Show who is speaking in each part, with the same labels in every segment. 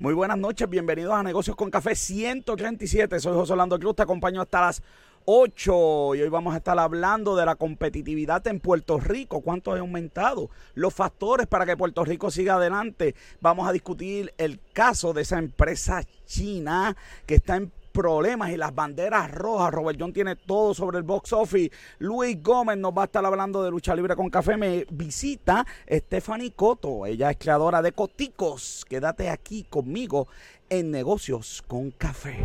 Speaker 1: Muy buenas noches, bienvenidos a Negocios con Café 137. Soy José Orlando Cruz, te acompaño hasta las 8 y hoy vamos a estar hablando de la competitividad en Puerto Rico, cuánto ha aumentado, los factores para que Puerto Rico siga adelante. Vamos a discutir el caso de esa empresa china que está en problemas y las banderas rojas. Robert John tiene todo sobre el box office. Luis Gómez nos va a estar hablando de lucha libre con café. Me visita Stephanie Coto. Ella es creadora de Coticos. Quédate aquí conmigo en Negocios con Café.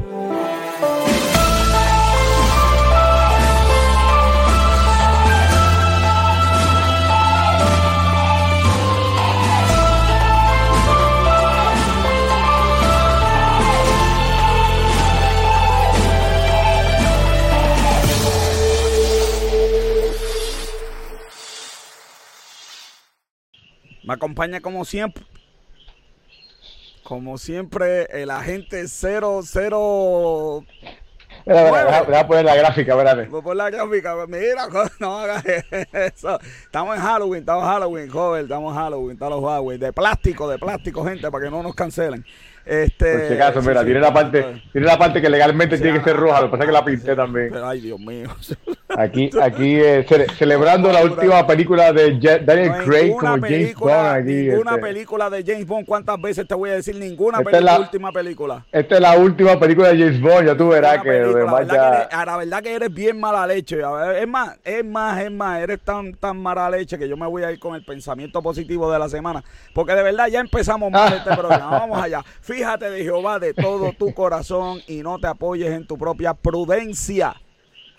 Speaker 1: Me acompaña como siempre. Como siempre, el agente 00.
Speaker 2: Mira, voy a poner la gráfica, espérate.
Speaker 1: Voy a poner la gráfica. Mira, no hagas eso. Estamos en Halloween, estamos en Halloween, joven. Estamos en Halloween, estamos en Halloween. De plástico, de plástico, gente, para que no nos cancelen. Este,
Speaker 2: Por si acaso, mira, tiene, la parte, tiene la parte que legalmente tiene que ser roja, lo que pasa es que la pinté también.
Speaker 1: Pero, ay, Dios mío.
Speaker 2: Aquí, aquí eh, cele, celebrando la última película de Daniel no Craig como James Bond. Aquí,
Speaker 1: ninguna este. película de James Bond, ¿cuántas veces te voy a decir? Ninguna esta película, es la última película.
Speaker 2: Esta es la última película de James Bond, ya tú verás que lo demás
Speaker 1: ya... Que eres, la verdad que eres bien mala leche. Es más, es más, es más, eres tan, tan mala leche que yo me voy a ir con el pensamiento positivo de la semana. Porque de verdad ya empezamos mal este programa. Vamos allá. Fíjate de Jehová de todo tu corazón y no te apoyes en tu propia prudencia.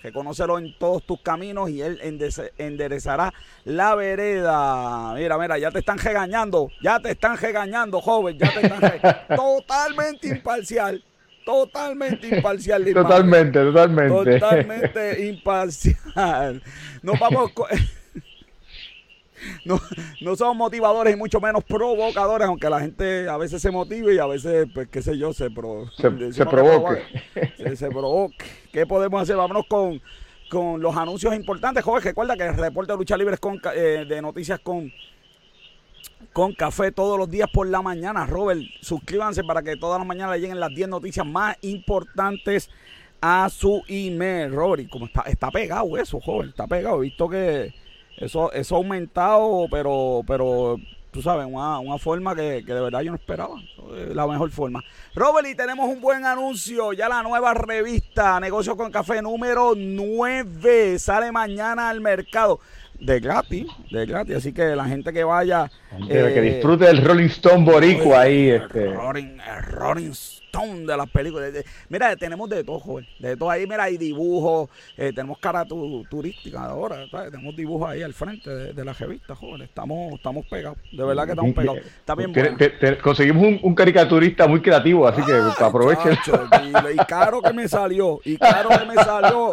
Speaker 1: Reconócelo en todos tus caminos y Él enderezará la vereda. Mira, mira, ya te están regañando. Ya te están regañando, joven. Ya te están regañando. Totalmente imparcial. Totalmente imparcial.
Speaker 2: Totalmente, totalmente.
Speaker 1: Totalmente imparcial. Nos vamos. no, no somos motivadores y mucho menos provocadores, aunque la gente a veces se motive y a veces, pues, qué sé yo, se, pro,
Speaker 2: se, se provoque.
Speaker 1: Se, se, provoque. ¿Qué podemos hacer? Vámonos con, con los anuncios importantes. Joven, recuerda que el reporte de lucha libre con, eh, de noticias con con café todos los días por la mañana. Robert, suscríbanse para que todas las mañanas le lleguen las 10 noticias más importantes a su email. Robert, y como está, está pegado eso, joven, está pegado. He visto que eso, eso ha aumentado, pero, pero tú sabes, una, una forma que, que, de verdad yo no esperaba. La mejor forma. Robert, y tenemos un buen anuncio. Ya la nueva revista Negocios con Café número 9 sale mañana al mercado. De gratis, de gratis. Así que la gente que vaya.
Speaker 2: Eh, que disfrute del Rolling Stone Boricua ahí. Este.
Speaker 1: Rolling, Rolling Stone de las películas. De, mira, tenemos de todo, joven. De todo ahí, mira, hay dibujos. Eh, tenemos cara tu, turística ahora. ¿sabes? Tenemos dibujos ahí al frente de, de, la revista, joven. Estamos, estamos pegados. De verdad que estamos pegados. Está bien
Speaker 2: te, te, te, conseguimos un, un, caricaturista muy creativo, así que aprovechen.
Speaker 1: Y, y caro que me salió. Y caro que me salió.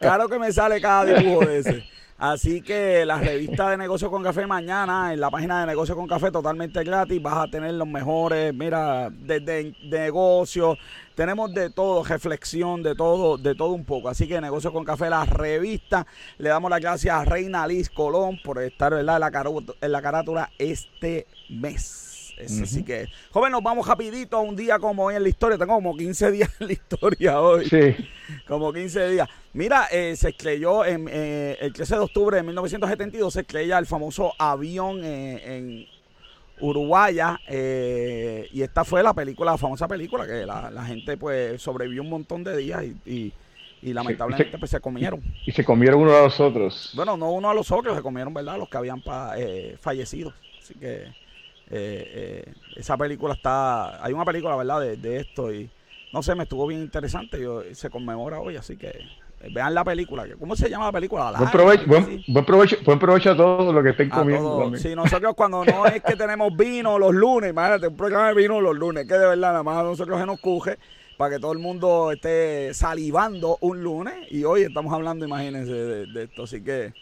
Speaker 1: Caro que me sale cada dibujo de ese. Así que la revista de Negocio con Café mañana en la página de Negocio con Café totalmente gratis. Vas a tener los mejores, mira, desde de negocios. Tenemos de todo, reflexión, de todo, de todo un poco. Así que Negocio con Café, la revista. Le damos las gracias a Reina Liz Colón por estar. En, la en la carátula este mes. Es, Así que, joven, nos vamos rapidito a un día como hoy en la historia. Tengo como 15 días en la historia hoy.
Speaker 2: Sí.
Speaker 1: Como 15 días. Mira, eh, se estrelló en, eh, el 13 de octubre de 1972, se estrella el famoso avión eh, en Uruguaya. Eh, y esta fue la película, la famosa película, que la, la gente pues sobrevivió un montón de días y, y y lamentablemente se, pues se comieron.
Speaker 2: Y se comieron uno a los otros.
Speaker 1: Bueno, no uno a los otros, se comieron, ¿verdad? Los que habían pa, eh, fallecido. Así que eh, eh, esa película está, hay una película, ¿verdad? De, de, esto y no sé, me estuvo bien interesante. Yo, se conmemora hoy, así que vean la película. ¿Cómo se llama la película? La
Speaker 2: buen, provecho, buen, buen, provecho, buen provecho a todos los que estén comiendo.
Speaker 1: Sí, nosotros cuando no es que tenemos vino los lunes, imagínate, un programa de vino los lunes, que de verdad nada más a nosotros se nos coge para que todo el mundo esté salivando un lunes y hoy estamos hablando, imagínense, de, de esto. Así que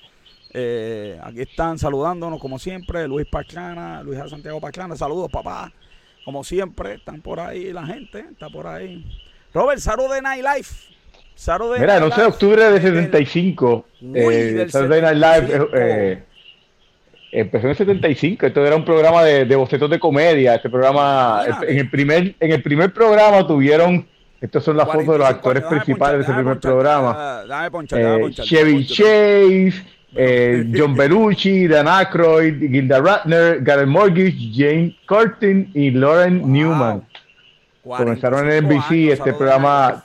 Speaker 1: eh, aquí están saludándonos como siempre, Luis Paclana, Luis Santiago Paclana, saludos papá, como siempre, están por ahí la gente, está por ahí. Robert, Saturday Night Live. Saturday
Speaker 2: Mira, no sé, octubre de 75,
Speaker 1: Uy,
Speaker 2: eh,
Speaker 1: del
Speaker 2: Saturday Night Live, eh, empezó en el 75, esto era un programa de, de bocetos de comedia, este programa, en el primer, en el primer programa tuvieron, estas son las fotos de los actores principales de ese primer programa, eh, Chevy Chase, eh, John Belushi, Dan Aykroyd, Gilda Ratner, Gary Mortgage, Jane Curtin y Lauren Newman. Comenzaron en NBC, este programa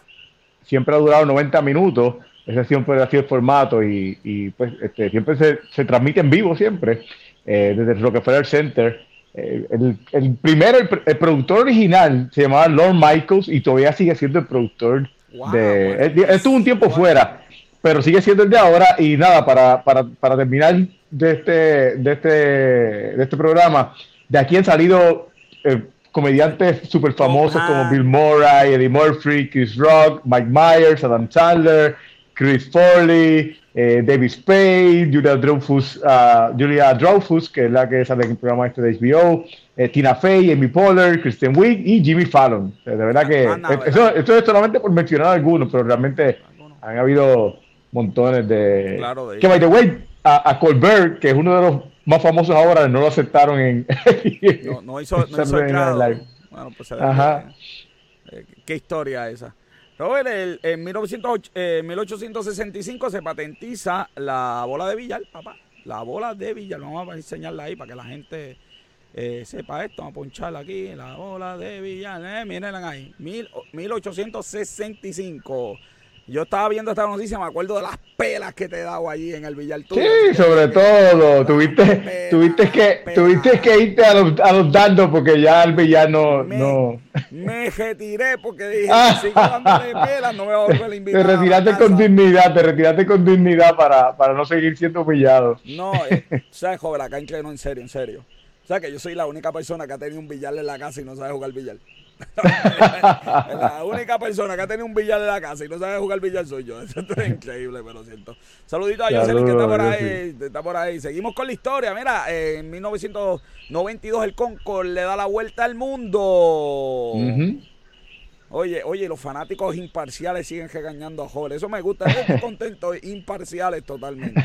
Speaker 2: siempre ha durado 90 minutos, ese siempre ha sido el formato y, pues este, siempre se, se, transmite en vivo siempre, eh, desde el Rockefeller Center. Eh, el, primero, el, productor original se llamaba Lord Michaels y todavía sigue siendo el productor de... Él, estuvo un tiempo fuera, pero sigue siendo el de ahora y nada, para, para, para terminar de este, de, este, de este programa, de aquí han salido... Eh, comediantes súper famosos como Bill Murray, Eddie Murphy, Chris Rock, Mike Myers, Adam Chandler, Chris Foley, eh, David Spade, Julia Dreyfus, uh, Julia Dreyfus, que es la que sale en el programa este de HBO, eh, Tina Fey, Amy Poehler, Kristen Wiig y Jimmy Fallon. de verdad que ah, eso, esto es solamente por mencionar algunos, pero realmente han habido montones de... Claro, que, by the way, a, Colbert, que es uno de los más famosos ahora, no lo aceptaron en.
Speaker 1: no, no hizo, no hizo el Bueno, pues Ajá. Eh, qué historia esa. Robert, el, en 1908, eh, 1865 se patentiza la bola de billar, papá. La bola de billar. Vamos a enseñarla ahí para que la gente eh, sepa esto. Vamos a poncharla aquí. La bola de billar. Eh, mírenla ahí. Mil, 1865. Yo estaba viendo esta noticia, me acuerdo de las pelas que te he dado allí en el billar
Speaker 2: Sí, sobre todo. Tuviste, tuviste, que, tuviste que irte a los, a los dados porque ya el billar no.
Speaker 1: Me,
Speaker 2: no.
Speaker 1: me retiré porque dije, ah. si sigo dándole pelas, no me voy a volver a invitar.
Speaker 2: Te retiraste con dignidad, te retiraste con dignidad para, para no seguir siendo humillado.
Speaker 1: No, eh, sabes, joven, acá no, en serio, en serio. O sea, que yo soy la única persona que ha tenido un billar en la casa y no sabe jugar billar. la única persona que ha tenido un billar en la casa y no sabe jugar billar soy yo. Eso es increíble, pero siento. Saludito a Jocelyn que está por ahí. Está por ahí. Seguimos con la historia. Mira, en 1992 el Concord le da la vuelta al mundo. Oye, oye, los fanáticos imparciales siguen regañando a Jorge. Eso me gusta. Estoy contento, imparciales totalmente.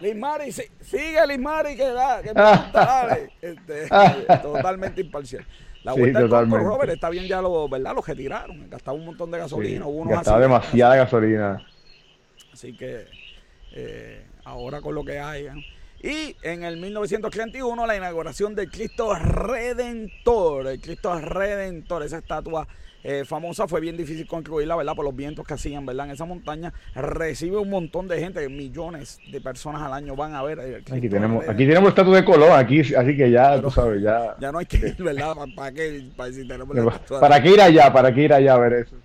Speaker 1: Liz Mari, sigue Liz Mari, que da, que me gusta, dale. Este, totalmente imparcial. La vuelta sí, del Robert, está bien ya lo, ¿verdad? Lo retiraron, gastaba un montón de gasolina.
Speaker 2: Sí, gastaba demasiada gasolina.
Speaker 1: Así que eh, ahora con lo que hay. ¿eh? Y en el 1931 la inauguración del Cristo Redentor, el Cristo Redentor, esa estatua eh, famosa, fue bien difícil construirla, ¿verdad? Por los vientos que hacían, ¿verdad? En esa montaña recibe un montón de gente, millones de personas al año van a ver.
Speaker 2: aquí tenemos, aquí tenemos estatua de color, aquí, así que ya, tú sabes, ya.
Speaker 1: Ya no hay que ir, ¿verdad? ¿Para, qué?
Speaker 2: Para, qué ir allá? ¿Para qué ir allá a ver eso?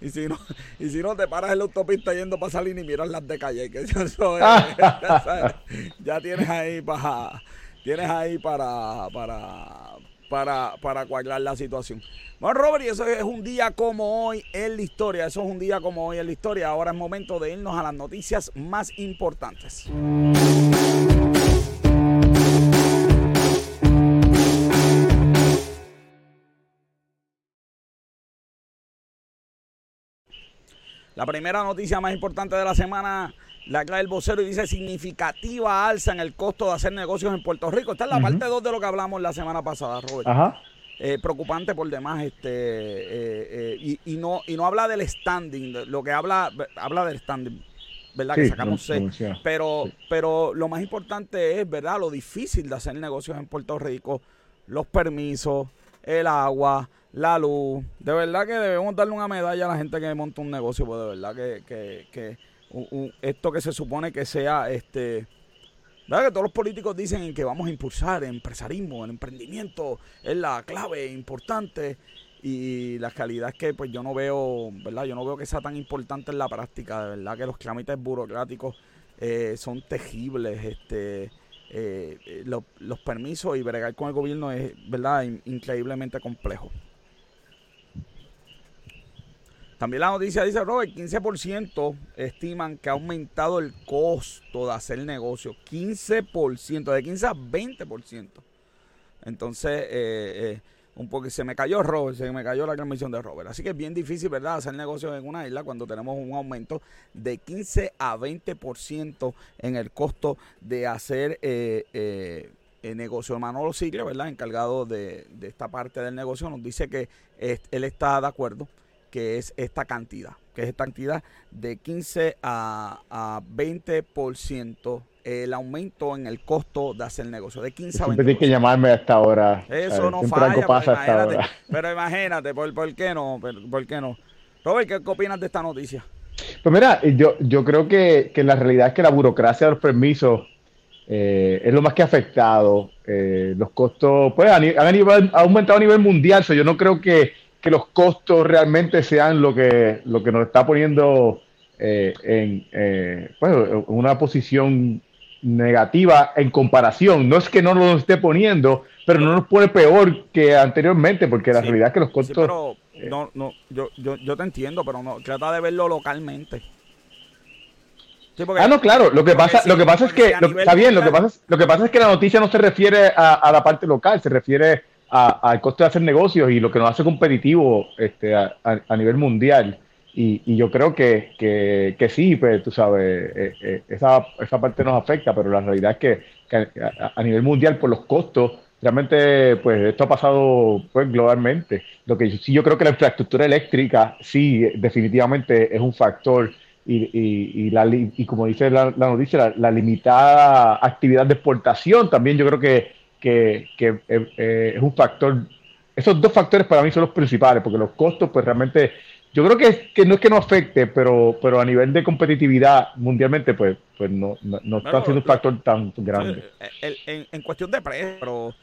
Speaker 1: Y si no, y si no te paras en la autopista yendo para salir y miras las de calle, que eso ya tienes ahí para tienes ahí para para para para cuadrar la situación. Bueno, Robert, y eso es un día como hoy en la historia. Eso es un día como hoy en la historia. Ahora es momento de irnos a las noticias más importantes. La primera noticia más importante de la semana la clave el vocero y dice significativa alza en el costo de hacer negocios en Puerto Rico. Esta es la parte 2 de lo que hablamos la semana pasada, Robert. Ajá. Eh, preocupante por demás este eh, eh, y, no y no habla del standing lo que habla habla del standing verdad que sacamos C pero pero lo más importante es verdad lo difícil de hacer negocios en Puerto Rico los permisos el agua la luz. De verdad que debemos darle una medalla a la gente que monta un negocio pues de verdad que, que, esto que se supone que sea este ¿Verdad que todos los políticos dicen que vamos a impulsar el empresarismo, el emprendimiento es la clave importante y la realidad es que pues yo no veo, ¿verdad? Yo no veo que sea tan importante en la práctica, de verdad que los trámites burocráticos eh, son tejibles, este eh, eh, los permisos y bregar con el gobierno es, ¿verdad? increíblemente complejo. También la noticia dice, Robert, 15% estiman que ha aumentado el costo de hacer negocio. 15%, de 15 a 20%. Entonces, eh, eh, un poco, se me cayó Robert, se me cayó la transmisión de Robert. Así que es bien difícil, ¿verdad?, hacer negocios en una isla cuando tenemos un aumento de 15 a 20% en el costo de hacer eh, negocio. Manolo Sigle, ¿verdad?, encargado de, esta parte del negocio, nos dice que él está de acuerdo que es esta cantidad, que es esta cantidad de 15 a, a 20% el aumento en el costo de hacer negocio, de 15 a 20%.
Speaker 2: Siempre que llamarme a esta hora.
Speaker 1: Eso no falla, pero imagínate, pero imagínate, ¿por, qué no? ¿Por, qué no? Robert, ¿qué, opinas de esta noticia?
Speaker 2: Pues mira, yo, yo creo que, que la realidad es que la burocracia de los permisos eh, es lo más que ha afectado. Eh, los costos, pues, han, han, aumentado a nivel mundial. yo no creo que, que, los costos realmente sean lo que, lo que nos está poniendo eh, en pues, una posición negativa en comparación. No es que no lo esté poniendo, pero no nos pone peor que anteriormente, porque la realidad es que los costos...
Speaker 1: pero no, no, yo, yo, yo te entiendo, pero no, trata de verlo localmente.
Speaker 2: ah, no, claro. Lo que pasa, lo que pasa es que está bien. Lo que pasa es, lo que pasa es que la noticia no se refiere a, la parte local, se refiere al costo de hacer negocios y lo que nos hace competitivo este, a, nivel mundial. Y, yo creo que, que, sí, pues tú sabes, eh, eh, esa, esa parte nos afecta, pero la realidad es que, a, nivel mundial, por los costos, realmente, pues esto ha pasado pues globalmente. Lo que sí yo creo que la infraestructura eléctrica, sí, definitivamente es un factor. Y, y, la, y como dice la, noticia, la, limitada actividad de exportación también yo creo que, que, que eh, es un factor. Esos dos factores para mí son los principales, porque los costos, pues realmente yo creo que, que, no es que no afecte, pero, pero a nivel de competitividad mundialmente, pues, pues no, no, está siendo un factor tan grande.
Speaker 1: Eh, en, cuestión de precio, pero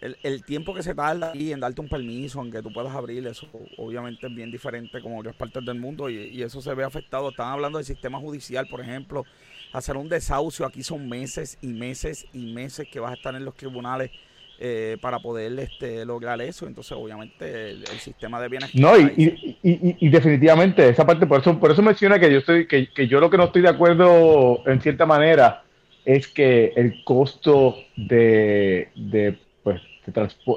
Speaker 1: el, tiempo que se tarda aquí en darte un permiso, en que tú puedas abrir, eso obviamente es bien diferente como en otras partes del mundo y, y eso se ve afectado. Están hablando del sistema judicial, por ejemplo. Hacer un desahucio aquí son meses y meses y meses que vas a estar en los tribunales eh, para poder este, lograr eso. Entonces, obviamente, el, sistema de bienestar.
Speaker 2: No, y, y, definitivamente, esa parte, por eso, por eso menciona que yo estoy, que, yo lo que no estoy de acuerdo en cierta manera es que el costo de, de pues,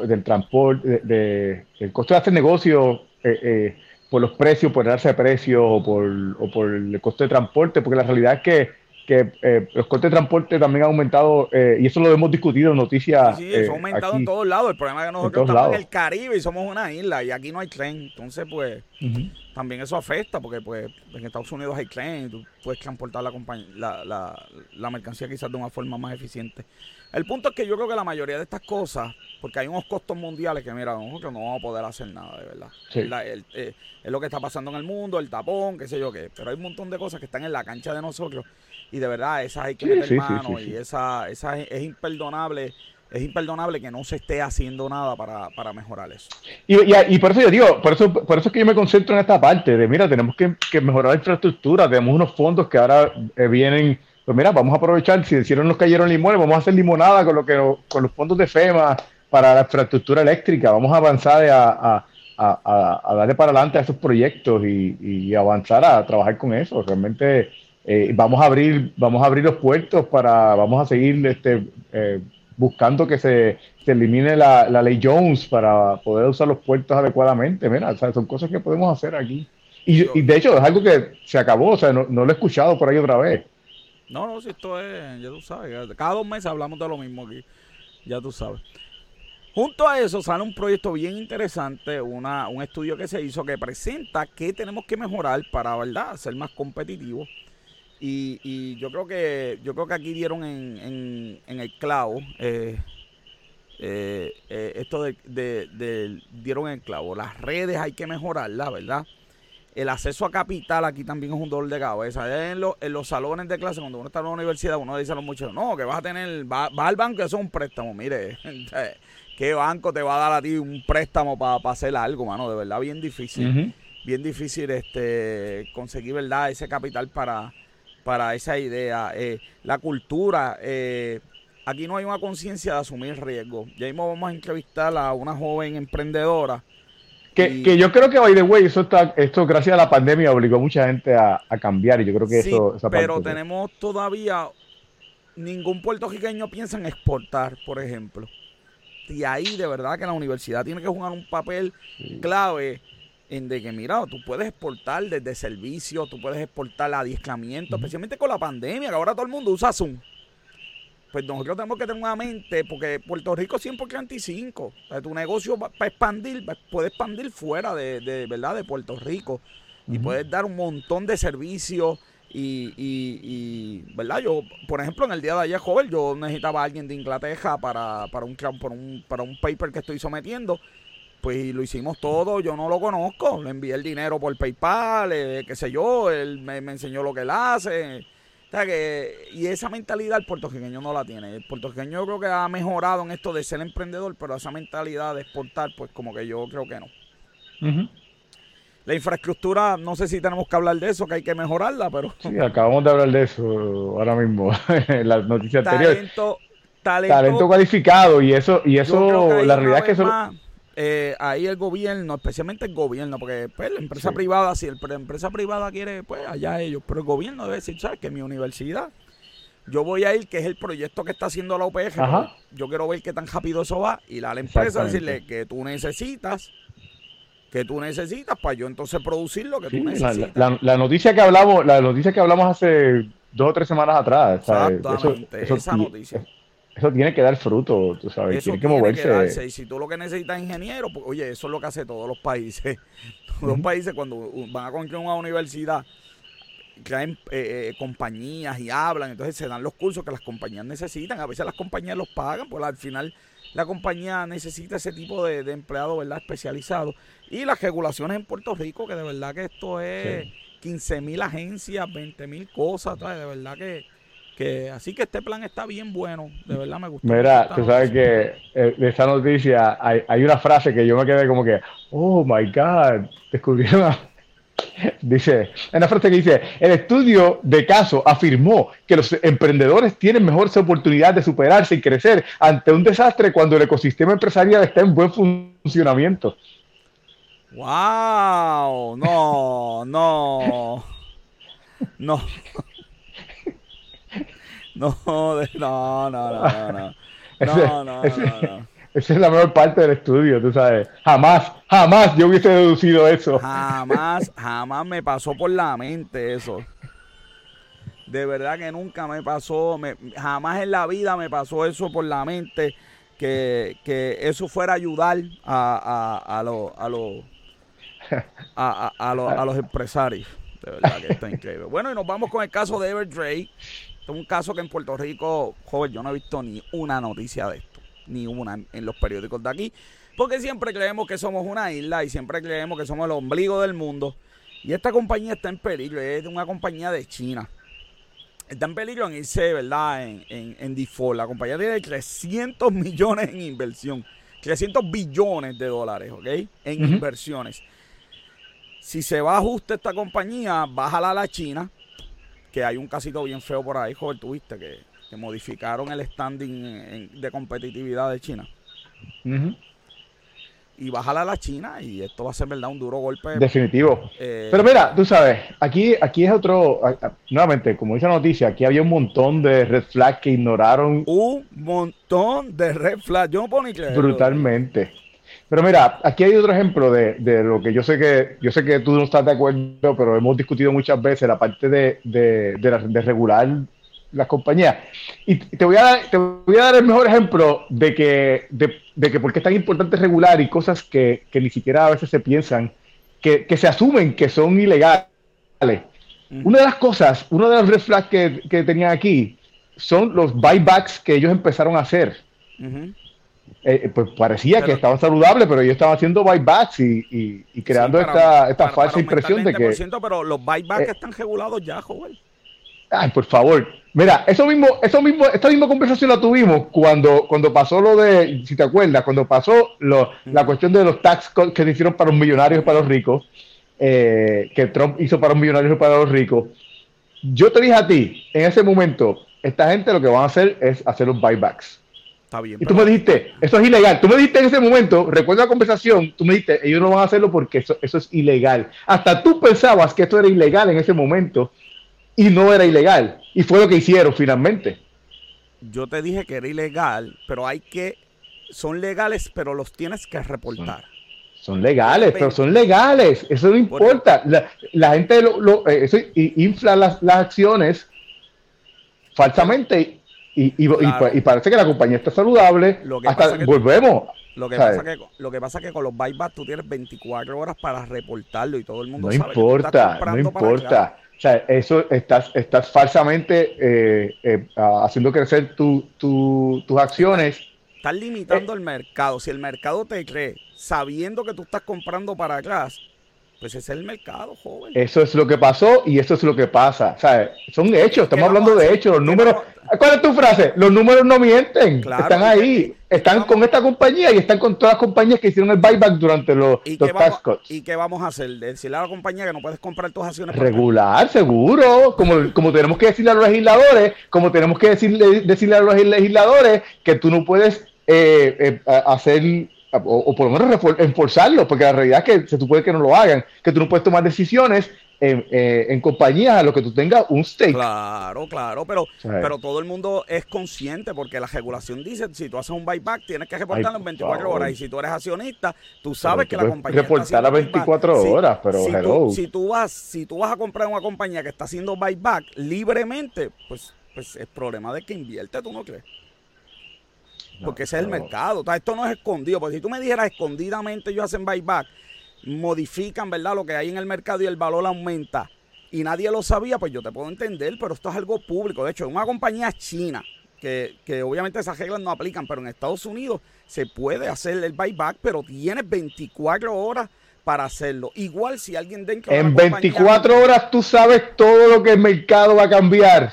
Speaker 2: del transporte, de, el costo de hacer negocio eh, eh, por los precios, por darse de precios o por, o por el costo de transporte, porque la realidad es que que eh, los costes de transporte también han aumentado, eh, y eso lo hemos discutido en noticias.
Speaker 1: Sí, eso ha aumentado en todos lados. El problema es que nosotros estamos en el Caribe y somos una isla y aquí no hay tren. Entonces, pues, también eso afecta porque, pues, en Estados Unidos hay tren y tú puedes transportar la, la, la, mercancía quizás de una forma más eficiente. El punto es que yo creo que la mayoría de estas cosas, porque hay unos costos mundiales que, mira, nosotros no vamos a poder hacer nada, de verdad. Eh, es lo que está pasando en el mundo, el tapón, qué sé yo qué. Pero hay un montón de cosas que están en la cancha de nosotros y de verdad esas hay que meter mano y esa, esa es, imperdonable es imperdonable que no se esté haciendo nada para, para mejorar eso.
Speaker 2: Y, y, por eso yo digo, por eso, por eso es que yo me concentro en esta parte de, mira, tenemos que, mejorar la infraestructura, tenemos unos fondos que ahora eh, vienen, pues mira, vamos a aprovechar, si hicieron nos cayeron limones, vamos a hacer limonada con, lo que, con los fondos de FEMA para la infraestructura eléctrica, vamos a avanzar a, a, darle para adelante a esos proyectos y, y avanzar a trabajar con eso. Realmente eh, vamos a abrir vamos a abrir los puertos para vamos a seguir este eh, buscando que se, elimine la, ley Jones para poder usar los puertos adecuadamente. Mira son cosas que podemos hacer aquí. Y, de hecho es algo que se acabó o sea no, lo he escuchado por ahí otra vez.
Speaker 1: No no si esto es ya tú sabes cada dos meses hablamos de lo mismo aquí ya tú sabes. Junto a eso sale un proyecto bien interesante, una, un estudio que se hizo que presenta qué tenemos que mejorar para, ¿verdad?, ser más competitivos y, y yo creo que yo creo que aquí dieron en, en, el clavo. Eh, eh, eh, esto de, de, dieron en el clavo. Las redes hay que mejorarlas, ¿verdad? El acceso a capital aquí también es un dolor de cabeza. En, en los salones de clase, cuando uno está en la universidad, uno dice a los muchachos, no, que vas a tener, va, al banco y eso es un préstamo. Mire, ¿qué banco te va a dar a ti un préstamo para hacer algo, mano? De verdad, bien difícil. Bien difícil este conseguir, ¿verdad? Ese capital para, para esa idea. Eh, la cultura, eh, aquí no hay una conciencia de asumir riesgo. Ya mismo vamos a entrevistar a una joven emprendedora.
Speaker 2: Que, yo creo que, by the way, eso está, esto gracias a la pandemia obligó a mucha gente a, cambiar y yo creo que eso...
Speaker 1: pero tenemos todavía, ningún puertorriqueño piensa en exportar, por ejemplo. Y ahí de verdad que la universidad tiene que jugar un papel clave en de que, mira, tú puedes exportar desde servicios, tú puedes exportar adiestramiento, especialmente con la pandemia, que ahora todo el mundo usa Zoom. Pues nosotros tenemos que tener una mente, porque Puerto Rico es 100 por O sea, tu negocio para expandir, puede expandir fuera de, ¿verdad? de Puerto Rico. Y puedes dar un montón de servicios y, y, ¿verdad? Yo, por ejemplo, en el día de ayer, joven, yo necesitaba a alguien de Inglaterra para, para, un, para, un, para un paper que estoy sometiendo. Pues lo hicimos todo, yo no lo conozco, le envié el dinero por PayPal, eh, qué sé yo, él me, enseñó lo que él hace. O sea que, y esa mentalidad el puertorriqueño no la tiene. El puertorriqueño yo creo que ha mejorado en esto de ser emprendedor, pero esa mentalidad de exportar, pues como que yo creo que no. La infraestructura, no sé si tenemos que hablar de eso, que hay que mejorarla, pero...
Speaker 2: Sí, acabamos de hablar de eso ahora mismo, en las noticias anteriores. Talento, cualificado y eso, y eso, la realidad es que eso...
Speaker 1: Eh, ahí el gobierno, especialmente el gobierno, porque pues, la empresa privada, si la empresa privada quiere, pues allá ellos, pero el gobierno debe decir, ¿sabes? Que mi universidad, yo voy a ir, que es el proyecto que está haciendo la OPG, yo quiero ver qué tan rápido eso va, y la, la empresa decirle que tú necesitas que tú necesitas para yo entonces producir lo que tú necesitas.
Speaker 2: La, noticia que hablamos, la noticia que hablamos hace dos o tres semanas atrás,
Speaker 1: Exactamente, eso, esa noticia.
Speaker 2: Eso tiene que dar fruto, tú sabes, tiene que moverse.
Speaker 1: y si tú lo que necesitas es ingeniero, pues oye, eso es lo que hace todos los países. Todos los países cuando van a construir una universidad, traen eh, eh, compañías y hablan, entonces se dan los cursos que las compañías necesitan. A veces las compañías los pagan, pues al final la compañía necesita ese tipo de, de empleado, ¿verdad? Especializado. Y las regulaciones en Puerto Rico, que de verdad que esto es 15 mil agencias, 20 mil cosas, de verdad que, que así que este plan está bien bueno, de verdad me gusta.
Speaker 2: Mira, tú sabes que eh, de esta noticia hay, hay, una frase que yo me quedé como que, oh my God, descubrieron Dice, una frase que dice, el estudio de caso afirmó que los emprendedores tienen mejores oportunidades de superarse y crecer ante un desastre cuando el ecosistema empresarial está en buen funcionamiento.
Speaker 1: ¡Wow! No, no. No. No, no, no, no, no. No, no, no.
Speaker 2: Esa es la mejor parte del estudio, tú sabes. Jamás, jamás yo hubiese deducido eso.
Speaker 1: Jamás, jamás me pasó por la mente eso. De verdad que nunca me pasó, jamás en la vida me pasó eso por la mente, que, eso fuera a ayudar a, a, a, los a, a, a, a los empresarios. De verdad que está increíble. Bueno, y nos vamos con el caso de Everdray. Es un caso que en Puerto Rico, joven, yo no he visto ni una noticia de esto ni una en los periódicos de aquí. Porque siempre creemos que somos una isla y siempre creemos que somos el ombligo del mundo. Y esta compañía está en peligro, es una compañía de China. Está en peligro en irse, ¿verdad? En, en, default. La compañía tiene 300 millones en inversión. 300 billones de dólares, ¿ok? En inversiones. Si se va a ajuste esta compañía, bájala a la China, que hay un casito bien feo por ahí, joder, tuviste que que modificaron el standing de competitividad de China. Y bájala a la China y esto va a ser verdad un duro golpe.
Speaker 2: Definitivo. Eh, Pero mira, tú sabes, aquí, aquí es otro, nuevamente, como dice la noticia, aquí había un montón de red flags que ignoraron.
Speaker 1: Un montón de red flags, yo no puedo ni creer.
Speaker 2: Brutalmente. Pero mira, aquí hay otro ejemplo de, de, lo que yo sé que yo sé que tú no estás de acuerdo, pero hemos discutido muchas veces la parte de, de, de regular las compañías. Y te voy, a dar, te voy a dar el mejor ejemplo de que, de, que por qué es tan importante regular y cosas que, que ni siquiera a veces se piensan, que, que se asumen que son ilegales. Una de las cosas, uno de los red flags que, que tenían aquí son los buybacks que ellos empezaron a hacer. Eh, pues parecía que estaban saludables, pero ellos estaban haciendo buybacks y, y, creando esta, esta falsa impresión de que...
Speaker 1: Pero los buybacks eh, están regulados ya, joven.
Speaker 2: Ay, por favor. Mira, eso mismo, eso mismo, esta misma conversación la tuvimos cuando, cuando pasó lo de, si te acuerdas, cuando pasó lo, la cuestión de los tax que se hicieron para los millonarios y para los ricos, eh, que Trump hizo para los millonarios y para los ricos. Yo te dije a ti, en ese momento, esta gente lo que van a hacer es hacer los buybacks. Está bien. Y tú me dijiste, eso es ilegal. Tú me dijiste en ese momento, recuerda la conversación, tú me dijiste, ellos no van a hacerlo porque eso, eso es ilegal. Hasta tú pensabas que esto era ilegal en ese momento y no era ilegal. Y fue lo que hicieron finalmente.
Speaker 1: Yo te dije que era ilegal, pero hay que son legales, pero los tienes que reportar.
Speaker 2: Son legales, pero son legales. Eso no importa. La, gente lo, eh, eso infla las, acciones falsamente y, y, parece que la compañía está saludable. hasta volvemos.
Speaker 1: Lo que, pasa que, lo que pasa que con los buybacks tú tienes 24 horas para reportarlo y todo el mundo
Speaker 2: no importa, no importa. O sea, eso estás, estás falsamente eh, eh, haciendo crecer tu, tus acciones.
Speaker 1: Estás limitando el mercado. Si el mercado te cree sabiendo que tú estás comprando para atrás, pues ese es el mercado, joven.
Speaker 2: Eso es lo que pasó y eso es lo que pasa. ¿sabes? Son hechos, estamos hablando de hechos. Los números. ¿Cuál es tu frase? Los números no mienten. están ahí. están con esta compañía y están con todas las compañías que hicieron el buyback durante los,
Speaker 1: ¿Y
Speaker 2: los
Speaker 1: tax ¿Y qué vamos a hacer? Decirle a la compañía que no puedes comprar tus acciones.
Speaker 2: Regular, seguro. Como, como tenemos que decirle a los legisladores, como tenemos que decirle, decirle a los legisladores que tú no puedes eh, eh, hacer o, por lo menos enforzarlo, porque la realidad es que se supone que no lo hagan, que tú no puedes tomar decisiones en, eh, en compañías a lo que tú tengas un stake.
Speaker 1: Claro, claro, pero, pero todo el mundo es consciente porque la regulación dice, si tú haces un buyback tienes que reportarlo en 24 horas y si tú eres accionista, tú sabes que la compañía
Speaker 2: reportar las 24 horas, pero
Speaker 1: si, Tú, si tú vas, si tú vas a comprar una compañía que está haciendo buyback libremente, pues pues es problema de que invierte, ¿tú no crees? Porque ese es el mercado. esto no es escondido. Porque si tú me dijeras escondidamente ellos hacen buyback, modifican, ¿verdad? Lo que hay en el mercado y el valor aumenta y nadie lo sabía, pues yo te puedo entender, pero esto es algo público. De hecho, en una compañía china, que, que, obviamente esas reglas no aplican, pero en Estados Unidos se puede hacer el buyback, pero tienes 24 horas para hacerlo. Igual si alguien dentro
Speaker 2: En 24 horas tú sabes todo lo que el mercado va a cambiar.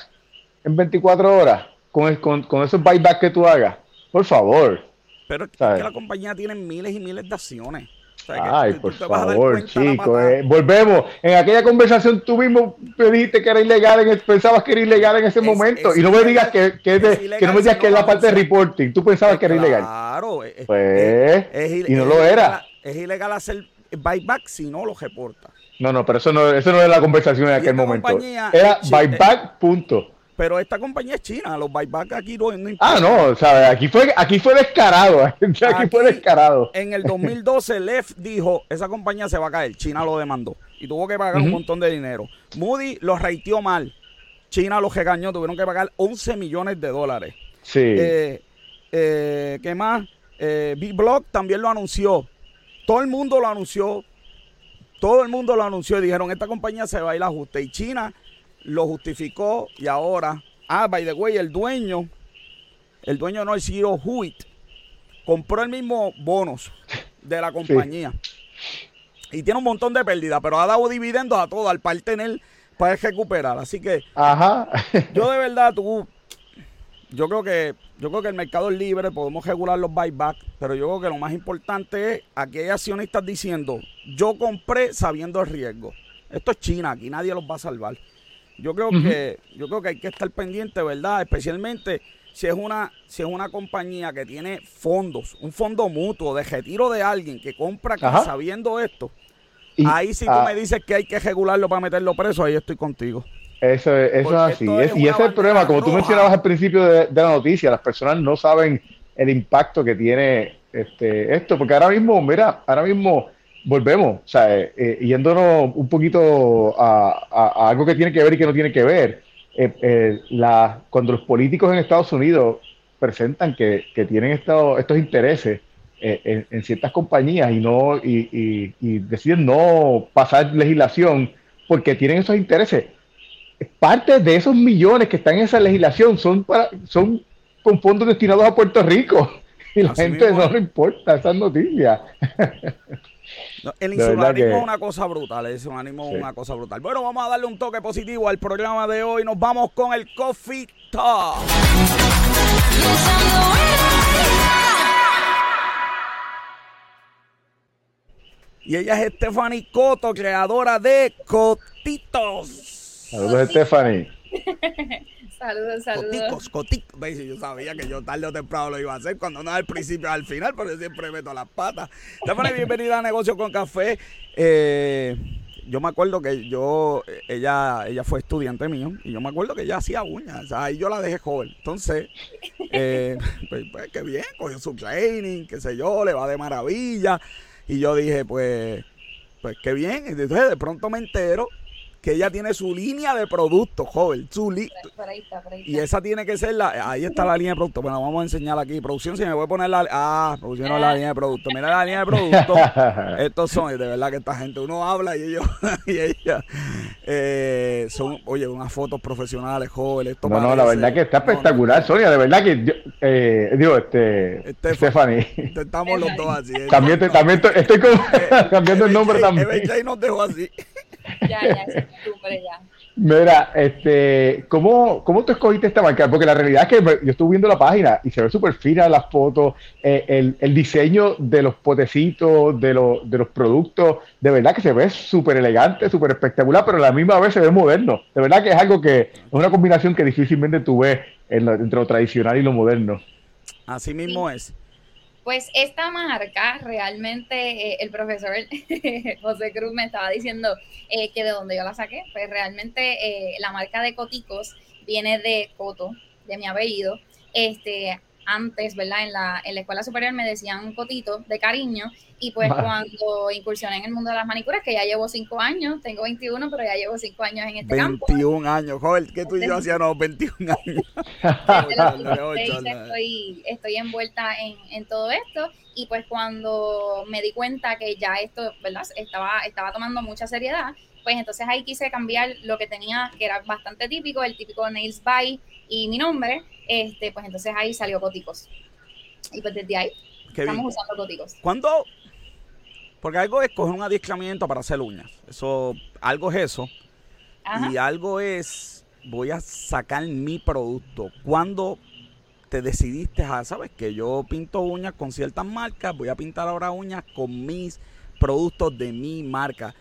Speaker 2: En 24 horas, con, con, con esos buybacks que tú hagas. Por favor.
Speaker 1: Pero es que la compañía tiene miles y miles de acciones.
Speaker 2: Ay, por favor, chicos. Eh, volvemos. En aquella conversación tú mismo dijiste que era ilegal, en pensabas que era ilegal en ese momento. y no me digas que, que, no me digas que es la parte de reporting. Tú pensabas que era ilegal.
Speaker 1: Claro.
Speaker 2: Pues, y no lo era.
Speaker 1: Es ilegal hacer buyback si no lo reporta.
Speaker 2: No, no, pero eso no, eso no es la conversación en aquel momento. Era buyback, punto.
Speaker 1: Pero esta compañía es china, los buybacks aquí no,
Speaker 2: no Ah, no, ¿sabes? Aquí fue, aquí fue descarado. Aquí, fue descarado.
Speaker 1: En el 2012, Lef dijo: esa compañía se va a caer. China lo demandó y tuvo que pagar un montón de dinero. Moody lo reitió mal. China lo regañó, tuvieron que pagar 11 millones de dólares.
Speaker 2: Sí.
Speaker 1: Eh, eh, ¿Qué más? Eh, Big Block también lo anunció. Todo el mundo lo anunció. Todo el mundo lo anunció y dijeron: esta compañía se va a ir a ajuste. Y China lo justificó y ahora, ah, by the way, el dueño, el dueño no, el CEO Huit, compró el mismo bonos de la compañía. Y tiene un montón de pérdidas, pero ha dado dividendos a todo al tener para recuperar. Así que
Speaker 2: Ajá.
Speaker 1: yo de verdad, tú, yo creo que yo creo que el mercado es libre, podemos regular los buybacks, pero yo creo que lo más importante es aquí hay accionistas diciendo, yo compré sabiendo el riesgo. Esto es China, aquí nadie los va a salvar. Yo creo que yo creo que hay que estar pendiente, ¿verdad? Especialmente si es una si es una compañía que tiene fondos, un fondo mutuo de retiro de alguien que compra sabiendo esto. ahí si tú ah. me dices que hay que regularlo para meterlo preso, ahí estoy contigo.
Speaker 2: Eso, es así. y ese es el problema, como tú mencionabas al principio de, la noticia, las personas no saben el impacto que tiene este esto, porque ahora mismo, mira, ahora mismo volvemos, o sea, eh, eh, yéndonos un poquito a, algo que tiene que ver y que no tiene que ver. Eh, la, cuando los políticos en Estados Unidos presentan que, tienen estos, estos intereses en, ciertas compañías y no y, deciden no pasar legislación porque tienen esos intereses, parte de esos millones que están en esa legislación son para, son con fondos destinados a Puerto Rico y la gente no le importa esas noticias.
Speaker 1: el insularismo es una cosa brutal, el insularismo es una cosa brutal. Bueno, vamos a darle un toque positivo al programa de hoy. Nos vamos con el Coffee Talk. Y ella es Stephanie Coto, creadora de Cotitos.
Speaker 2: Saludos, Stephanie.
Speaker 3: Saludos, saludos.
Speaker 1: Coticos, coticos. Yo sabía que yo tarde o temprano lo iba a hacer, cuando no al principio al final, pero yo siempre meto las patas. Stephanie, bienvenida a Negocio con Café. Eh, yo me acuerdo que yo, ella, ella fue estudiante mío y yo me acuerdo que ella hacía uñas, o sea, ahí yo la dejé joven. Entonces, eh, pues, pues qué bien, cogió su training, qué sé yo, le va de maravilla. Y yo dije, pues, pues qué bien. Entonces de pronto me entero que ella tiene su línea de productos, joven. Su Y esa tiene que ser la. Ahí está la línea de productos. Bueno, vamos a enseñar aquí. Producción, si me voy a poner la. Ah, producción no la línea de productos. Mira la línea de productos. Estos son, de verdad que esta gente, uno habla y ellos. y ella. Eh, son, oye, unas fotos profesionales, jóvenes.
Speaker 2: no, no, la verdad que está espectacular, Sonia. De verdad que. eh, digo, este. este Stephanie.
Speaker 1: Estamos los dos así.
Speaker 2: También, también estoy, eh, cambiando el nombre también.
Speaker 1: nos dejó así.
Speaker 3: Ya, ya, es ya.
Speaker 2: Mira, este, ¿cómo, ¿cómo tú escogiste esta marca? Porque la realidad es que yo estuve viendo la página y se ve súper fina las fotos, eh, el, el, diseño de los potecitos, de, los, de los productos, de verdad que se ve súper elegante, súper espectacular, pero a la misma vez se ve moderno. De verdad que es algo que es una combinación que difícilmente tú ves entre lo tradicional y lo moderno.
Speaker 1: Así mismo es.
Speaker 3: Pues esta marca, realmente eh, el profesor José Cruz me estaba diciendo eh, que de donde yo la saqué, pues realmente eh, la marca de Coticos viene de Coto, de mi apellido. Este, antes, ¿verdad? En la, en la escuela superior me decían Cotito de cariño y pues cuando incursioné en el mundo de las manicuras, que ya llevo cinco años, tengo 21, pero ya llevo cinco años en este
Speaker 1: 21 campo. 21 años, joven, ¿qué tú y yo hacíamos 21 años?
Speaker 3: estoy, estoy envuelta en, en todo esto y pues cuando me di cuenta que ya esto, ¿verdad? Estaba, estaba tomando mucha seriedad, pues entonces ahí quise cambiar lo que tenía, que era bastante típico, el típico Nails By y mi nombre, este, pues entonces ahí salió Coticos. Y pues desde ahí estamos usando Coticos.
Speaker 1: ¿Cuándo porque algo es coger un adiestramiento para hacer uñas. Eso, algo es eso. Y algo es, voy a sacar mi producto. ¿Cuándo te decidiste a, sabes, que yo pinto uñas con ciertas marcas, voy a pintar ahora uñas con mis productos de mi marca?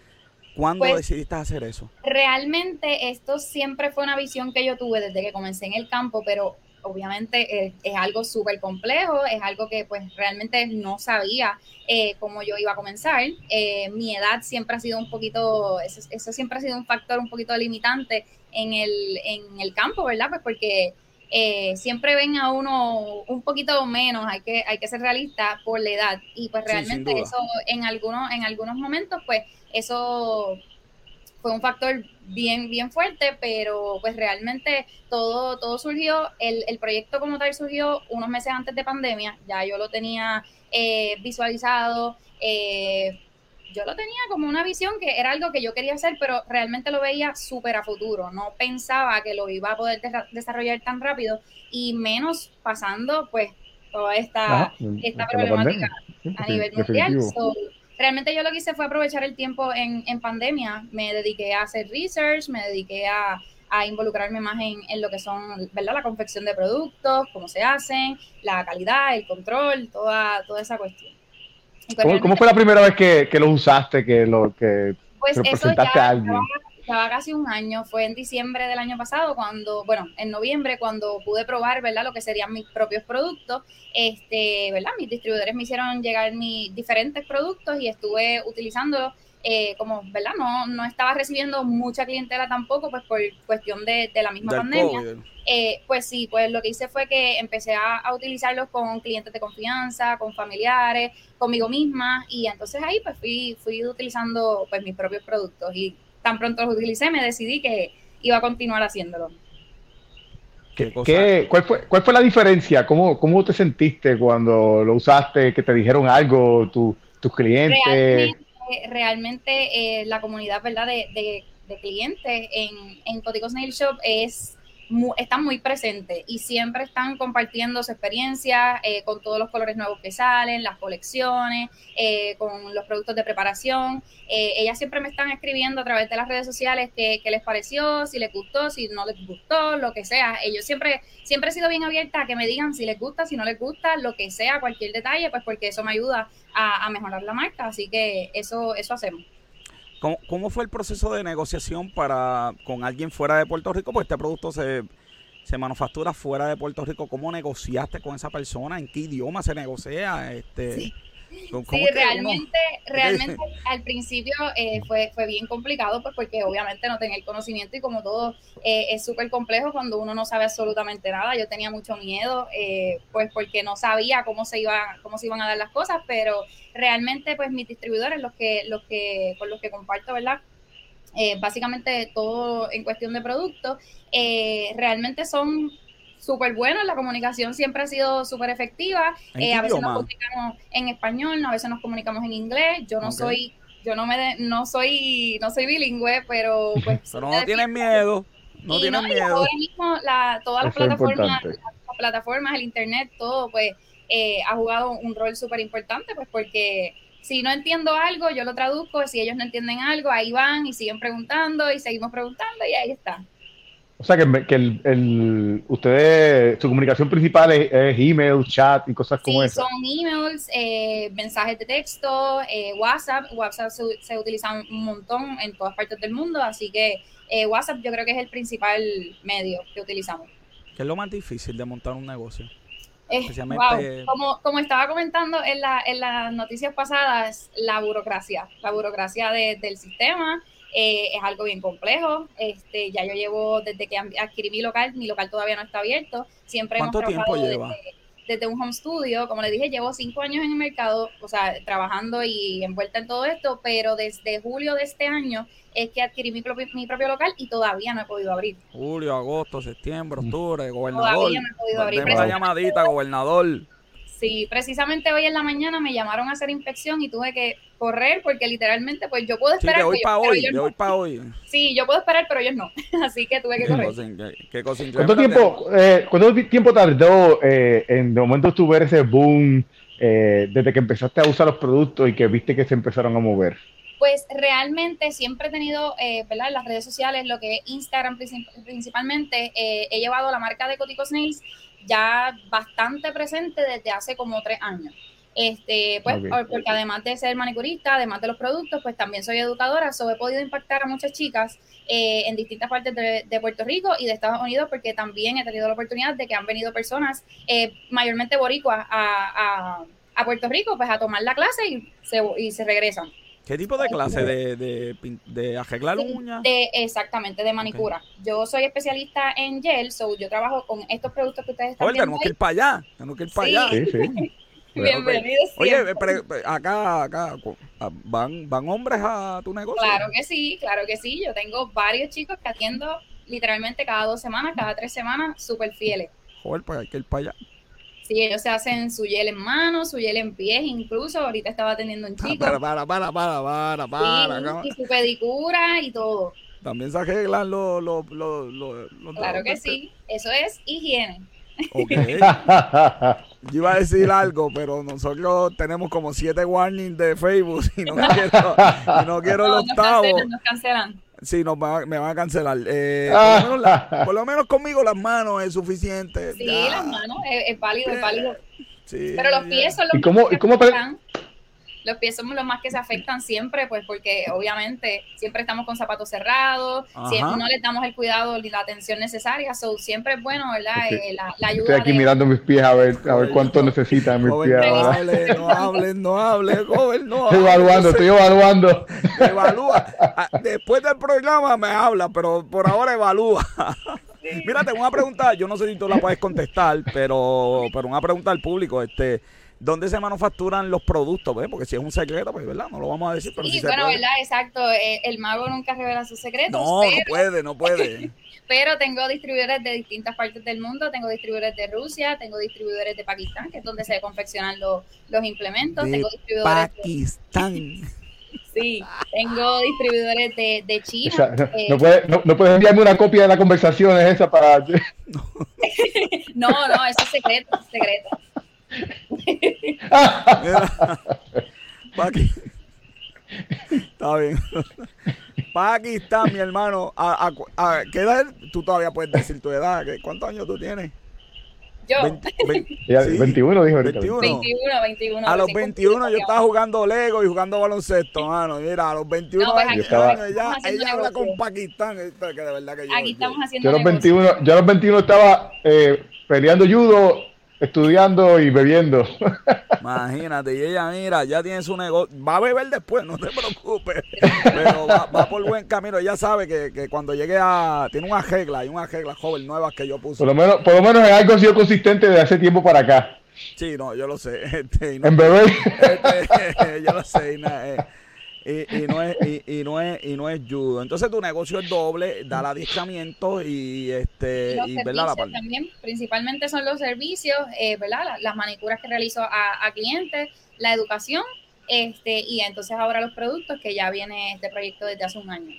Speaker 1: ¿Cuándo pues, decidiste hacer eso?
Speaker 3: Realmente esto siempre fue una visión que yo tuve desde que comencé en el campo, pero obviamente es, algo súper complejo, es algo que pues realmente no sabía eh, cómo yo iba a comenzar. Eh, mi edad siempre ha sido un poquito, eso, siempre ha sido un factor un poquito limitante en el, en el campo, ¿verdad? Pues porque eh, siempre ven a uno un poquito menos, hay que, hay que ser realista por la edad. Y pues realmente eso en algunos, en algunos momentos, pues eso fue un factor bien, bien fuerte, pero pues realmente todo, todo surgió, el, el proyecto como tal surgió unos meses antes de pandemia, ya yo lo tenía eh, visualizado, eh, yo lo tenía como una visión que era algo que yo quería hacer, pero realmente lo veía súper a futuro, no pensaba que lo iba a poder desarrollar tan rápido y menos pasando pues toda esta, esta problemática a nivel mundial realmente yo lo que hice fue aprovechar el tiempo en, en pandemia. Me dediqué a hacer research, me dediqué a, a involucrarme más en, en, lo que son, ¿verdad? La confección de productos, cómo se hacen, la calidad, el control, toda, toda esa cuestión.
Speaker 2: Pues ¿Cómo, fue la primera vez que, que lo usaste, que lo que
Speaker 3: pues presentaste a alguien? Estaba casi un año, fue en diciembre del año pasado, cuando, bueno, en noviembre, cuando pude probar, ¿verdad? Lo que serían mis propios productos, este, ¿verdad? Mis distribuidores me hicieron llegar mis diferentes productos y estuve utilizándolos. Eh, como, ¿verdad? No, no estaba recibiendo mucha clientela tampoco, pues por cuestión de, la misma pandemia. Eh, pues sí, pues lo que hice fue que empecé a, a, utilizarlos con clientes de confianza, con familiares, conmigo misma, y entonces ahí pues fui, fui utilizando pues mis propios productos y tan pronto los utilicé, me decidí que iba a continuar haciéndolo.
Speaker 2: ¿Qué, cuál, fue, ¿Cuál fue la diferencia? ¿Cómo, ¿Cómo te sentiste cuando lo usaste? ¿Que te dijeron algo tus clientes?
Speaker 3: Realmente, realmente eh, la comunidad ¿verdad? De, de, de clientes en, en Coticos Nail Shop es están muy presentes y siempre están compartiendo su experiencia eh, con todos los colores nuevos que salen, las colecciones, eh, con los productos de preparación. Eh, ellas siempre me están escribiendo a través de las redes sociales qué, les pareció, si les gustó, si no les gustó, lo que sea. Ellos siempre, siempre he sido bien abierta a que me digan si les gusta, si no les gusta, lo que sea, cualquier detalle, pues porque eso me ayuda a, a mejorar la marca. Así que eso, eso hacemos.
Speaker 1: ¿Cómo, fue el proceso de negociación para con alguien fuera de Puerto Rico? Pues este producto se, se manufactura fuera de Puerto Rico. ¿Cómo negociaste con esa persona? ¿En qué idioma se negocia? Este...
Speaker 3: Sí. Sí, realmente, realmente al principio eh, fue, fue bien complicado, pues porque obviamente no tenía el conocimiento y como todo eh, es súper complejo cuando uno no sabe absolutamente nada. Yo tenía mucho miedo, eh, pues porque no sabía cómo se iba, cómo se iban a dar las cosas, pero realmente, pues mis distribuidores, los que, los que, con los que comparto, ¿verdad? básicamente todo en cuestión de productos, realmente son súper bueno, la comunicación siempre ha sido súper efectiva. Eh, a veces nos comunicamos en español, a veces nos comunicamos en inglés. Yo no soy, yo no me no soy, no soy bilingüe, pero pues.
Speaker 1: pero no tienen miedo. No tienen miedo. Ahora
Speaker 3: mismo la, todas las plataformas, las, plataformas, el internet, todo, pues, eh, ha jugado un rol súper importante, pues porque si no entiendo algo, yo lo traduzco, si ellos no entienden algo, ahí van y siguen preguntando y seguimos preguntando y ahí está.
Speaker 2: O sea que, que el, el, ustedes, su comunicación principal es, email, chat y cosas como sí,
Speaker 3: Son emails, eh, mensajes de texto, eh, WhatsApp. WhatsApp se, utiliza un montón en todas partes del mundo, así que eh, WhatsApp yo creo que es el principal medio que utilizamos.
Speaker 1: ¿Qué es lo más difícil de montar un negocio?
Speaker 3: Especialmente... Como, como estaba comentando en, la, en las noticias pasadas, la burocracia, la burocracia del sistema, eh, es algo bien complejo. Este, ya yo llevo desde que adquirí mi local, mi local todavía no está abierto. Siempre hemos trabajado Desde, un home studio. Como le dije, llevo cinco años en el mercado, o sea, trabajando y envuelta en todo esto, pero desde julio de este año es que adquirí mi propio, mi propio local y todavía no he podido abrir.
Speaker 1: Julio, agosto, septiembre, octubre, gobernador.
Speaker 3: Todavía no he podido abrir.
Speaker 1: Una llamadita, gobernador.
Speaker 3: Sí, precisamente hoy en la mañana me llamaron a hacer inspección y tuve que correr porque literalmente pues yo puedo esperar.
Speaker 1: Sí, de hoy para hoy, de hoy para hoy.
Speaker 3: Sí, yo puedo esperar, pero ellos no. Así que tuve que correr.
Speaker 2: ¿Qué, ¿Cuánto, tiempo, eh, ¿Cuánto tiempo tardó eh, en de momento tu ver ese boom eh, desde que empezaste a usar los productos y que viste que se empezaron a mover?
Speaker 3: Pues realmente siempre he tenido, eh, ¿verdad? En las redes sociales, lo que es Instagram principalmente, eh, he llevado la marca de Cotico Snails ya bastante presente desde hace como tres años. Este, pues, porque además de ser manicurista, además de los productos, pues también soy educadora, so he podido impactar a muchas chicas eh, en distintas partes de, Puerto Rico y de Estados Unidos, porque también he tenido la oportunidad de que han venido personas, eh, mayormente boricuas, a, a, Puerto Rico, pues a tomar la clase y se, y se regresan.
Speaker 1: ¿Qué tipo de clase? ¿De, de, de arreglar uñas?
Speaker 3: De, exactamente, de manicura. Yo soy especialista en gel, so yo trabajo con estos productos que ustedes están
Speaker 1: Oye, tenemos que ir para allá, tenemos que ir para allá.
Speaker 2: Sí, sí.
Speaker 3: Bienvenidos.
Speaker 1: Oye, acá, acá, ¿van, ¿van hombres a tu negocio?
Speaker 3: Claro que sí, claro que sí. Yo tengo varios chicos que atiendo literalmente cada dos semanas, cada tres semanas, súper fieles.
Speaker 1: Joder, pues hay que ir para allá.
Speaker 3: Sí, ellos se hacen su hiel en manos, su hiel en pies, incluso ahorita estaba atendiendo un chico.
Speaker 1: Para, para, para, para, para, para.
Speaker 3: y su pedicura y todo.
Speaker 1: También se arreglan los... Lo, lo,
Speaker 3: claro que sí, eso es higiene.
Speaker 1: Ok. Yo iba a decir algo, pero nosotros tenemos como siete warnings de Facebook y no quiero, y no quiero los octavo.
Speaker 3: Nos cancelan.
Speaker 1: Sí, nos me van a cancelar. Eh, ah. por, lo menos conmigo las manos es suficiente.
Speaker 3: Sí, las manos es, válido, es válido. Sí, Pero los pies son los
Speaker 2: ¿Y cómo, ¿y cómo
Speaker 3: los pies somos los más que se afectan siempre, pues porque obviamente siempre estamos con zapatos cerrados, siempre no les damos el cuidado y la atención necesaria, so, siempre es bueno, ¿verdad? Eh, la, ayuda
Speaker 2: Estoy aquí mirando mis pies a ver, a ver cuánto necesitan mis pies.
Speaker 1: No hable, no hable, no hable, joven, no
Speaker 2: Estoy evaluando, estoy evaluando.
Speaker 1: Evalúa. Ah, después del programa me habla, pero por ahora evalúa. Mira, tengo una pregunta, yo no sé si tú la puedes contestar, pero, pero una pregunta al público, este dónde se manufacturan los productos, ¿ves? Porque si es un secreto, pues, ¿verdad? No lo vamos a decir.
Speaker 3: Pero sí, bueno, ¿verdad? Exacto. Eh, el mago nunca revela sus secretos.
Speaker 1: No, no puede, no puede.
Speaker 3: pero tengo distribuidores de distintas partes del mundo. Tengo distribuidores de Rusia, tengo distribuidores de Pakistán, que es donde se confeccionan los, los implementos.
Speaker 1: De
Speaker 3: tengo distribuidores
Speaker 1: Pakistán.
Speaker 3: Sí, tengo distribuidores de, de China.
Speaker 2: Eh, no, puedes, no, puedes enviarme una copia de la conversación esa para...
Speaker 3: no, no, eso es secreto, es secreto.
Speaker 1: Está bien. Pakistán, mi hermano. ¿A, qué edad? Tú todavía puedes decir tu edad. ¿Cuántos años tú tienes?
Speaker 3: Yo.
Speaker 2: 21, dijo
Speaker 3: 21. 21,
Speaker 1: A los 21 yo estaba jugando Lego y jugando baloncesto, mano. Mira, a los 21 pues años ella, ella habla con Pakistán. Que de verdad que yo,
Speaker 3: aquí estamos haciendo
Speaker 2: yo, a los 21, yo a los 21 estaba eh, peleando judo estudiando y bebiendo.
Speaker 1: Imagínate, y ella, mira, ya tiene su negocio. Va a beber después, no te preocupes. Pero va, por buen camino. Ella sabe que, cuando llegue a. Tiene una regla, hay una regla joven nuevas que yo puse.
Speaker 2: Por lo menos, por lo menos es algo sido consistente de hace tiempo para acá.
Speaker 1: Sí, no, yo lo sé. Este,
Speaker 2: en beber.
Speaker 1: Este, yo lo sé. Eh, y, no es y, no es y no es judo. Entonces tu negocio es doble, da adiestramiento y este
Speaker 3: y, ¿verdad? también principalmente son los servicios, eh, ¿verdad? Las, manicuras que realizo a, clientes, la educación, este y entonces ahora los productos que ya viene este proyecto desde hace un año.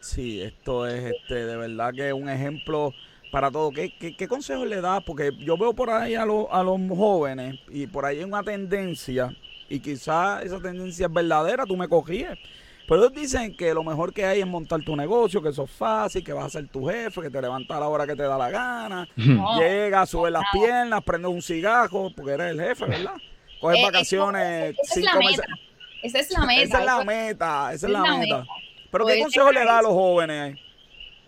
Speaker 1: Sí, esto es este de verdad que un ejemplo para todo. ¿Qué, qué, qué consejos le das? Porque yo veo por ahí a, los a los jóvenes y por ahí hay una tendencia y quizás esa tendencia es verdadera, tú me cogías. Pero ellos dicen que lo mejor que hay es montar tu negocio, que eso es fácil, que vas a ser tu jefe, que te levantas a la hora que te da la gana, llega, sube las piernas, prendes un cigarro, porque eres el jefe, ¿verdad? Coges eh, vacaciones
Speaker 3: cinco meses. Esa es la meta.
Speaker 1: Esa es la meta, esa es la meta. Pero ¿qué consejo le da a los jóvenes?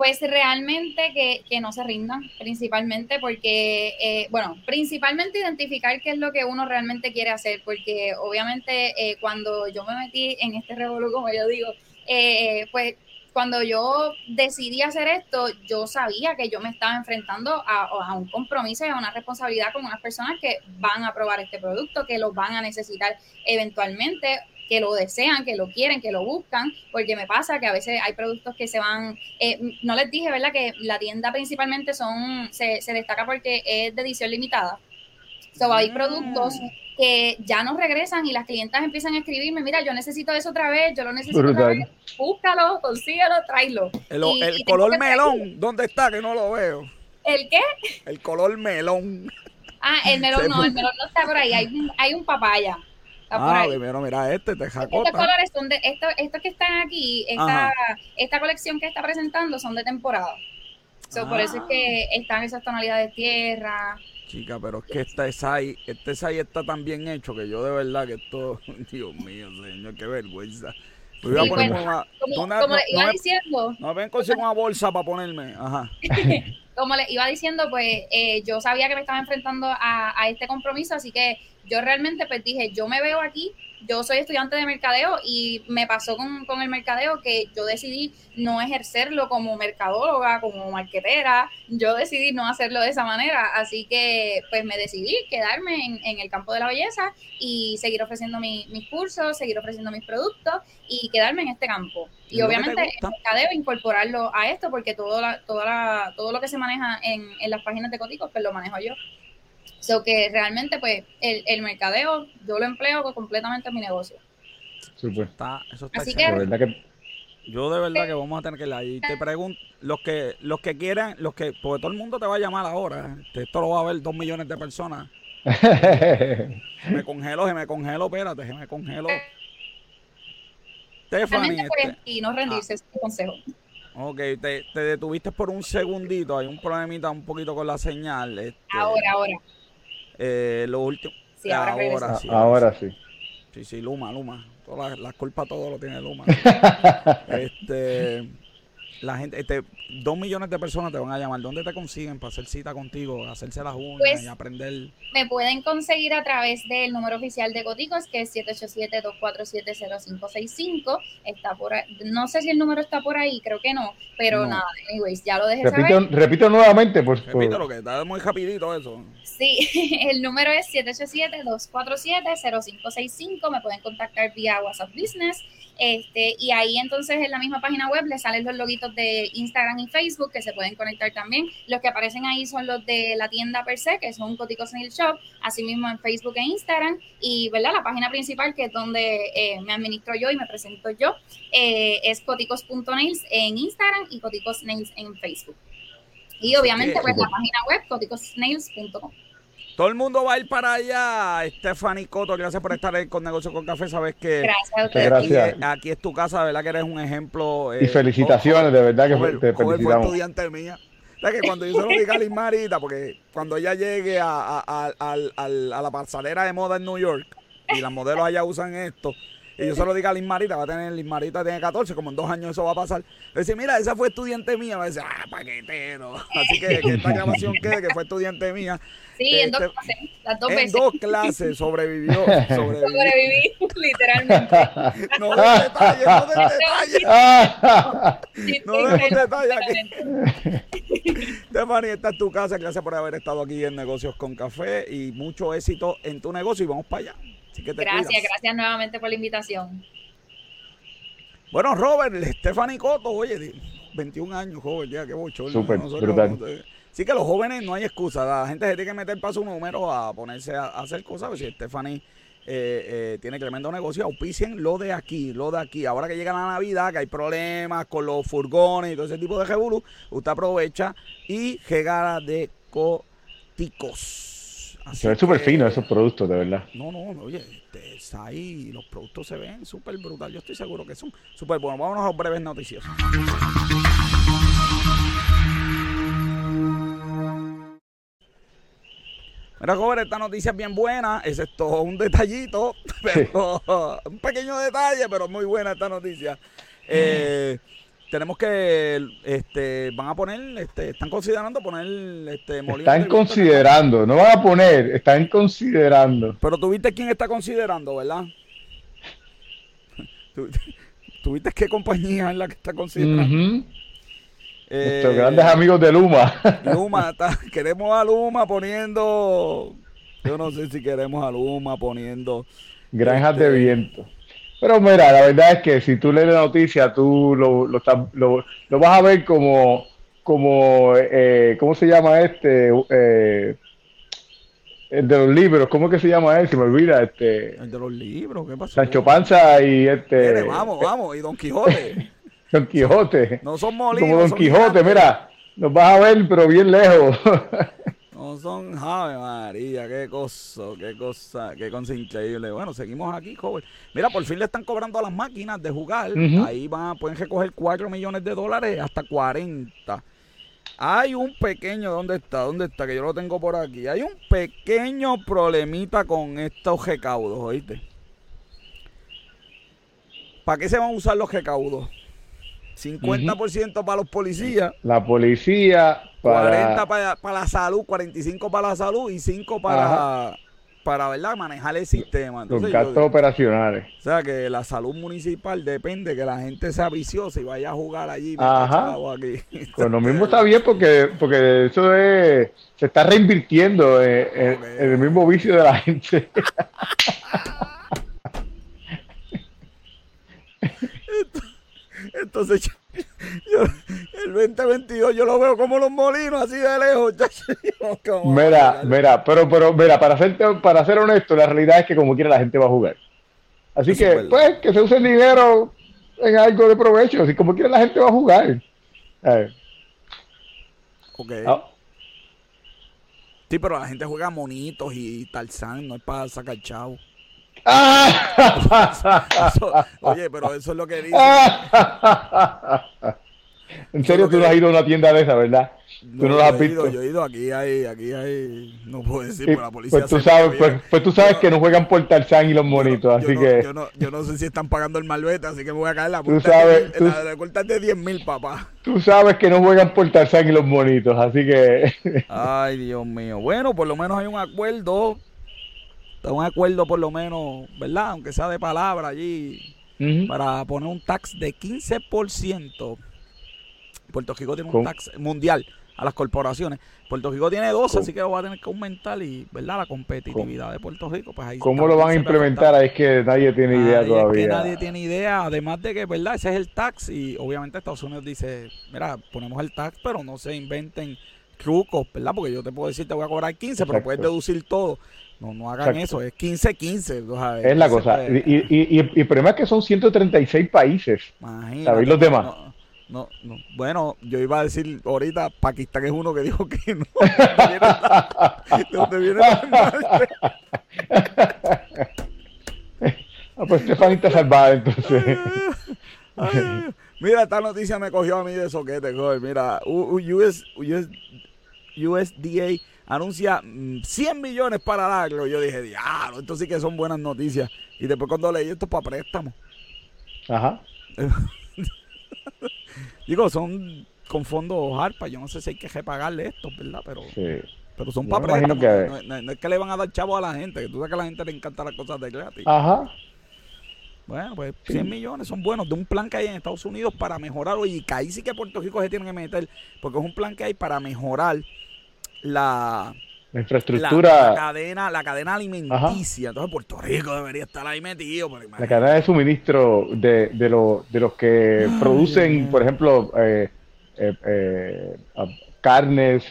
Speaker 3: Pues realmente que, que no se rindan, principalmente porque, eh, bueno, principalmente identificar qué es lo que uno realmente quiere hacer, porque obviamente eh, cuando yo me metí en este revolú, como yo digo, eh, pues cuando yo decidí hacer esto, yo sabía que yo me estaba enfrentando a, a, un compromiso y a una responsabilidad con unas personas que van a probar este producto, que lo van a necesitar eventualmente que lo desean, que lo quieren, que lo buscan, porque me pasa que a veces hay productos que se van, eh, no les dije, ¿verdad? Que la tienda principalmente son, se, se destaca porque es de edición limitada. So, hay productos mm. que ya no regresan y las clientas empiezan a escribirme, mira, yo necesito eso otra vez, yo lo necesito otra vez, búscalo, consíguelo, tráelo.
Speaker 1: El, el color melón, ¿dónde está? Que no lo veo.
Speaker 3: ¿El qué?
Speaker 1: El color melón.
Speaker 3: Ah, el melón no, el melón no está por ahí, hay un, hay un papaya
Speaker 1: ah, primero mira este, te
Speaker 3: jacota. Estos colores son de, estos, estos que están aquí, esta, esta colección que está presentando son de temporada. Por eso es que ah. están esas tonalidades de tierra.
Speaker 1: Chica, pero es que este SAI, este SAI está tan bien hecho que yo de verdad que esto, Dios mío, señor, qué vergüenza.
Speaker 3: Voy a pues, una, como, como le iba diciendo.
Speaker 1: No ven consigo una bolsa para ponerme. Ajá.
Speaker 3: como le iba diciendo, pues eh, yo sabía que me estaba enfrentando a, a, este compromiso, así que yo realmente pues dije, yo me veo aquí, yo soy estudiante de mercadeo y me pasó con, con el mercadeo que yo decidí no ejercerlo como mercadóloga, como marquetera, yo decidí no hacerlo de esa manera, así que pues me decidí quedarme en, en el campo de la belleza y seguir ofreciendo mis cursos, seguir ofreciendo mis productos y quedarme en este campo. Y obviamente el mercadeo incorporarlo a esto porque todo, la, toda la, todo lo que se maneja en, en las páginas de Coticos pues lo manejo yo. So que realmente, pues, el, el mercadeo yo lo empleo completamente en mi negocio.
Speaker 1: Super. Está, eso está Así que, yo de verdad que vamos a tener que ir ahí. Te pregunto, los que los que quieran, los que, porque todo el mundo te va a llamar ahora. Esto lo va a ver dos millones de personas. me congelo, se me congelo, espérate, se me congelo.
Speaker 3: Stephanie. Este, y no rendirse, ah, es consejo.
Speaker 1: Ok, te, te, detuviste por un segundito, hay un problemita un poquito con la señal. Este,
Speaker 3: ahora, ahora.
Speaker 1: Eh, lo último.
Speaker 3: Sí, ahora,
Speaker 2: sí. Ahora sí.
Speaker 1: Sí, sí, Luma, Luma. Toda la, culpa todo lo tiene Luma. este, la gente, este, dos millones de personas te van a llamar. ¿Dónde te consiguen para hacer cita contigo, hacerse las uñas pues, y aprender?
Speaker 3: Me pueden conseguir a través del número oficial de Coticos, que es 787-247-0565. Está por ahí. No sé si el número está por ahí, creo que no, pero nada, anyways, ya lo dejé
Speaker 2: repito, saber. Repito nuevamente, por
Speaker 1: favor. Repito lo que está muy rapidito eso.
Speaker 3: Sí, el número es 787-247-0565. Me pueden contactar vía WhatsApp Business. Este, y ahí entonces en la misma página web les salen los de Instagram y Facebook que se pueden conectar también. Los que aparecen ahí son los de la tienda per se, que son Coticos Nail Shop, así mismo en Facebook e Instagram. Y ¿verdad? la página principal, que es donde eh, me administro yo y me presento yo, eh, es coticos.nails en Instagram y Coticos Nails en Facebook. Y obviamente, pues la página web, coticosnails.com.
Speaker 1: Todo el mundo va a ir para allá. Stephanie Coto, gracias por estar con Negocio con Café. Sabes que Aquí, es tu casa, ¿verdad? Que eres un ejemplo.
Speaker 2: y eh, felicitaciones, de verdad que te felicitamos.
Speaker 1: estudiante mía. que cuando yo se lo diga a Marita, porque cuando ella llegue a, a, la pasarela de moda en New York y las modelos allá usan esto, y yo se lo digo a Liz Marita, va a tener, Liz Marita tiene 14, como en dos años eso va a pasar. Dice, mira, esa fue estudiante mía. Me dice, ah, paquetero. Así que que esta grabación quede, que fue estudiante mía.
Speaker 3: Sí, en dos este, clases, las dos
Speaker 1: en dos clases sobrevivió.
Speaker 3: sobrevivió. Sobreviví, literalmente.
Speaker 1: no de detalles, no de detalles. no demos detalles aquí. Stephanie, esta es tu casa. Gracias por haber estado aquí en Negocios con Café y mucho éxito en tu negocio y vamos para allá.
Speaker 3: Gracias, gracias nuevamente por la invitación.
Speaker 1: Bueno, Robert, Stephanie Coto, oye, 21 años, joven, ya, qué bochorno. Súper, brutal. Sí que los jóvenes no hay excusa. La gente se tiene que meter para su número a ponerse a, hacer cosas. Si Stephanie eh, eh, tiene tremendo negocio, auspicien lo de aquí, lo de aquí. Ahora que llega la Navidad, que hay problemas con los furgones y todo ese tipo de revolú, usted aprovecha y regala de coticos.
Speaker 2: Se ve súper fino esos productos, de verdad.
Speaker 1: No, no, oye, este, está ahí, los productos se ven súper brutal. Yo estoy seguro que son súper buenos. Vámonos a breves noticias. Mira, joven, esta noticia es bien buena. Es esto un detallito, pero un pequeño detalle, pero muy buena esta noticia. Eh, tenemos que, este, van a poner, este, están considerando poner, este,
Speaker 2: Están considerando, no van a poner, están considerando.
Speaker 1: Pero tú viste quién está considerando, ¿verdad? ¿Tú, viste qué compañía es la que está considerando?
Speaker 2: Nuestros grandes amigos de Luma.
Speaker 1: Luma, queremos a Luma poniendo. Yo no sé si queremos a Luma poniendo.
Speaker 2: Granjas de este, viento. Pero mira, la verdad es que si tú lees la noticia, tú lo, lo, lo, vas a ver como, como eh, ¿cómo se llama este? Eh, el de los libros, ¿cómo que se llama él? Se me olvida, este.
Speaker 1: El de los libros, ¿qué pasa?
Speaker 2: Sancho Panza y este.
Speaker 1: vamos, vamos, y Don Quijote.
Speaker 2: Don Quijote.
Speaker 1: No son molinos.
Speaker 2: Como Don Quijote, mira, nos vas a ver, pero bien lejos.
Speaker 1: no son, Ave María, qué cosa, qué cosa, qué cosa increíble. Bueno, seguimos aquí, joven. Mira, por fin le están cobrando a las máquinas de jugar. Ahí van, pueden recoger 4 millones de dólares hasta 40. Hay un pequeño, ¿dónde está? ¿Dónde está? Que yo lo tengo por aquí. Hay un pequeño problemita con estos recaudos, ¿oíste? ¿Para qué se van a usar los recaudos? 50% para los policías.
Speaker 2: La policía.
Speaker 1: Para... 40 para, la salud, 45 para la salud y 5 para, para ¿verdad? manejar el sistema.
Speaker 2: los gastos operacionales.
Speaker 1: O sea que la salud municipal depende que la gente sea viciosa y vaya a jugar allí.
Speaker 2: Ajá. Aquí. Pues lo mismo está bien porque, porque eso es, se está reinvirtiendo en, en el mismo vicio de la gente.
Speaker 1: Entonces, yo, el 2022 yo lo veo como los molinos, así de lejos.
Speaker 2: mira, mira, pero, pero, mira, para ser, para ser honesto, la realidad es que como quiera la gente va a jugar. Así que, pues, que se use el dinero en algo de provecho. Así como quiera la gente va a jugar.
Speaker 1: Ok. Ah. Sí, pero la gente juega monitos y tarzán, no es para sacar chavo. Oye, pero eso es lo que dice.
Speaker 2: en serio, tú no has ido a una tienda de esa, ¿verdad? tú no lo has visto.
Speaker 1: yo he ido aquí, hay, aquí hay, no puedo decir, por la policía.
Speaker 2: Pues tú sabes, pues, pues, tú sabes que no juegan por Tarzán y los monitos, así que.
Speaker 1: Yo no, yo no sé si están pagando el malvete, así que me voy a caer la puta. Tú sabes. De, la recorta de 10 mil, papá.
Speaker 2: Tú sabes que no juegan por Tarzán y los monitos, así que.
Speaker 1: Ay, Dios mío. Bueno, por lo menos hay un acuerdo un acuerdo por lo menos, ¿verdad? Aunque sea de palabra allí, para poner un tax de 15%. Puerto Rico tiene un tax mundial a las corporaciones. Puerto Rico tiene dos, así que va a tener que aumentar y, ¿verdad? La competitividad de Puerto Rico. Pues ahí
Speaker 2: ¿Cómo lo van a implementar? Es que nadie tiene idea todavía.
Speaker 1: Es que nadie tiene idea, además de que, ¿verdad? Ese es el tax y obviamente Estados Unidos dice, mira, ponemos el tax, pero no se inventen trucos, ¿verdad? Porque yo te puedo decir, te voy a cobrar 15, pero puedes deducir todo. No, no hagan eso, es 15-15.
Speaker 2: Es la cosa. Y, y, y, el problema es que son 136 países. ¿Sabéis los demás?
Speaker 1: No, no, Bueno, yo iba a decir ahorita, Pakistán es uno que dijo que no. ¿De dónde viene la
Speaker 2: Ah, pues Estefanita salvada entonces.
Speaker 1: mira, esta noticia me cogió a mí de soquete, joder. Mira, US, US, USDA anuncia 100 mm, millones para darlo. Yo dije, diablo, esto sí que son buenas noticias. Y después cuando leí esto es para préstamo.
Speaker 2: Ajá.
Speaker 1: Digo, son con fondos ARPA. Yo no sé si hay que repagarle esto, ¿verdad? Pero, pero son para préstamos. No, es que le van a dar chavo a la gente. Que tú sabes que a la gente le encantan las cosas de gratis.
Speaker 2: Ajá.
Speaker 1: Bueno, pues 100 millones son buenos de un plan que hay en Estados Unidos para mejorar. y que ahí sí que Puerto Rico se tiene que meter, porque es un plan que hay para mejorar la,
Speaker 2: infraestructura.
Speaker 1: La, cadena, la cadena alimenticia. Entonces Puerto Rico debería estar ahí metido.
Speaker 2: La cadena de suministro de, de, de los que producen, por ejemplo, eh, eh, eh, carnes.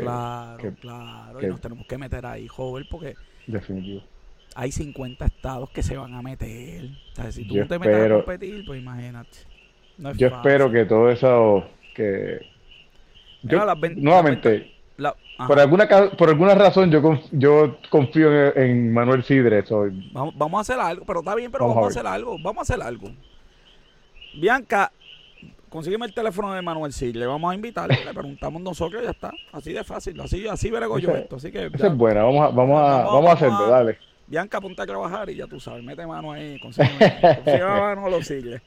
Speaker 1: claro, claro. y nos tenemos que meter ahí, joven, porque.
Speaker 2: Definitivo
Speaker 1: hay 50 estados que se van a meter. si tú te metes a competir, pues imagínate.
Speaker 2: yo espero que todo eso que nuevamente por alguna por alguna razón yo yo confío en, Manuel Sidre
Speaker 1: vamos, vamos, a hacer algo pero está bien pero vamos, a, hacer algo vamos a hacer algo. Bianca consígueme el teléfono de Manuel Sidre vamos a invitar le preguntamos nosotros y ya está. Así de fácil así así veré yo esto así que
Speaker 2: es buena vamos a vamos a vamos, a hacerlo dale.
Speaker 1: Bianca, apunta a trabajar y ya tú sabes, mete mano ahí, consigue, consigue Manolo, sigue.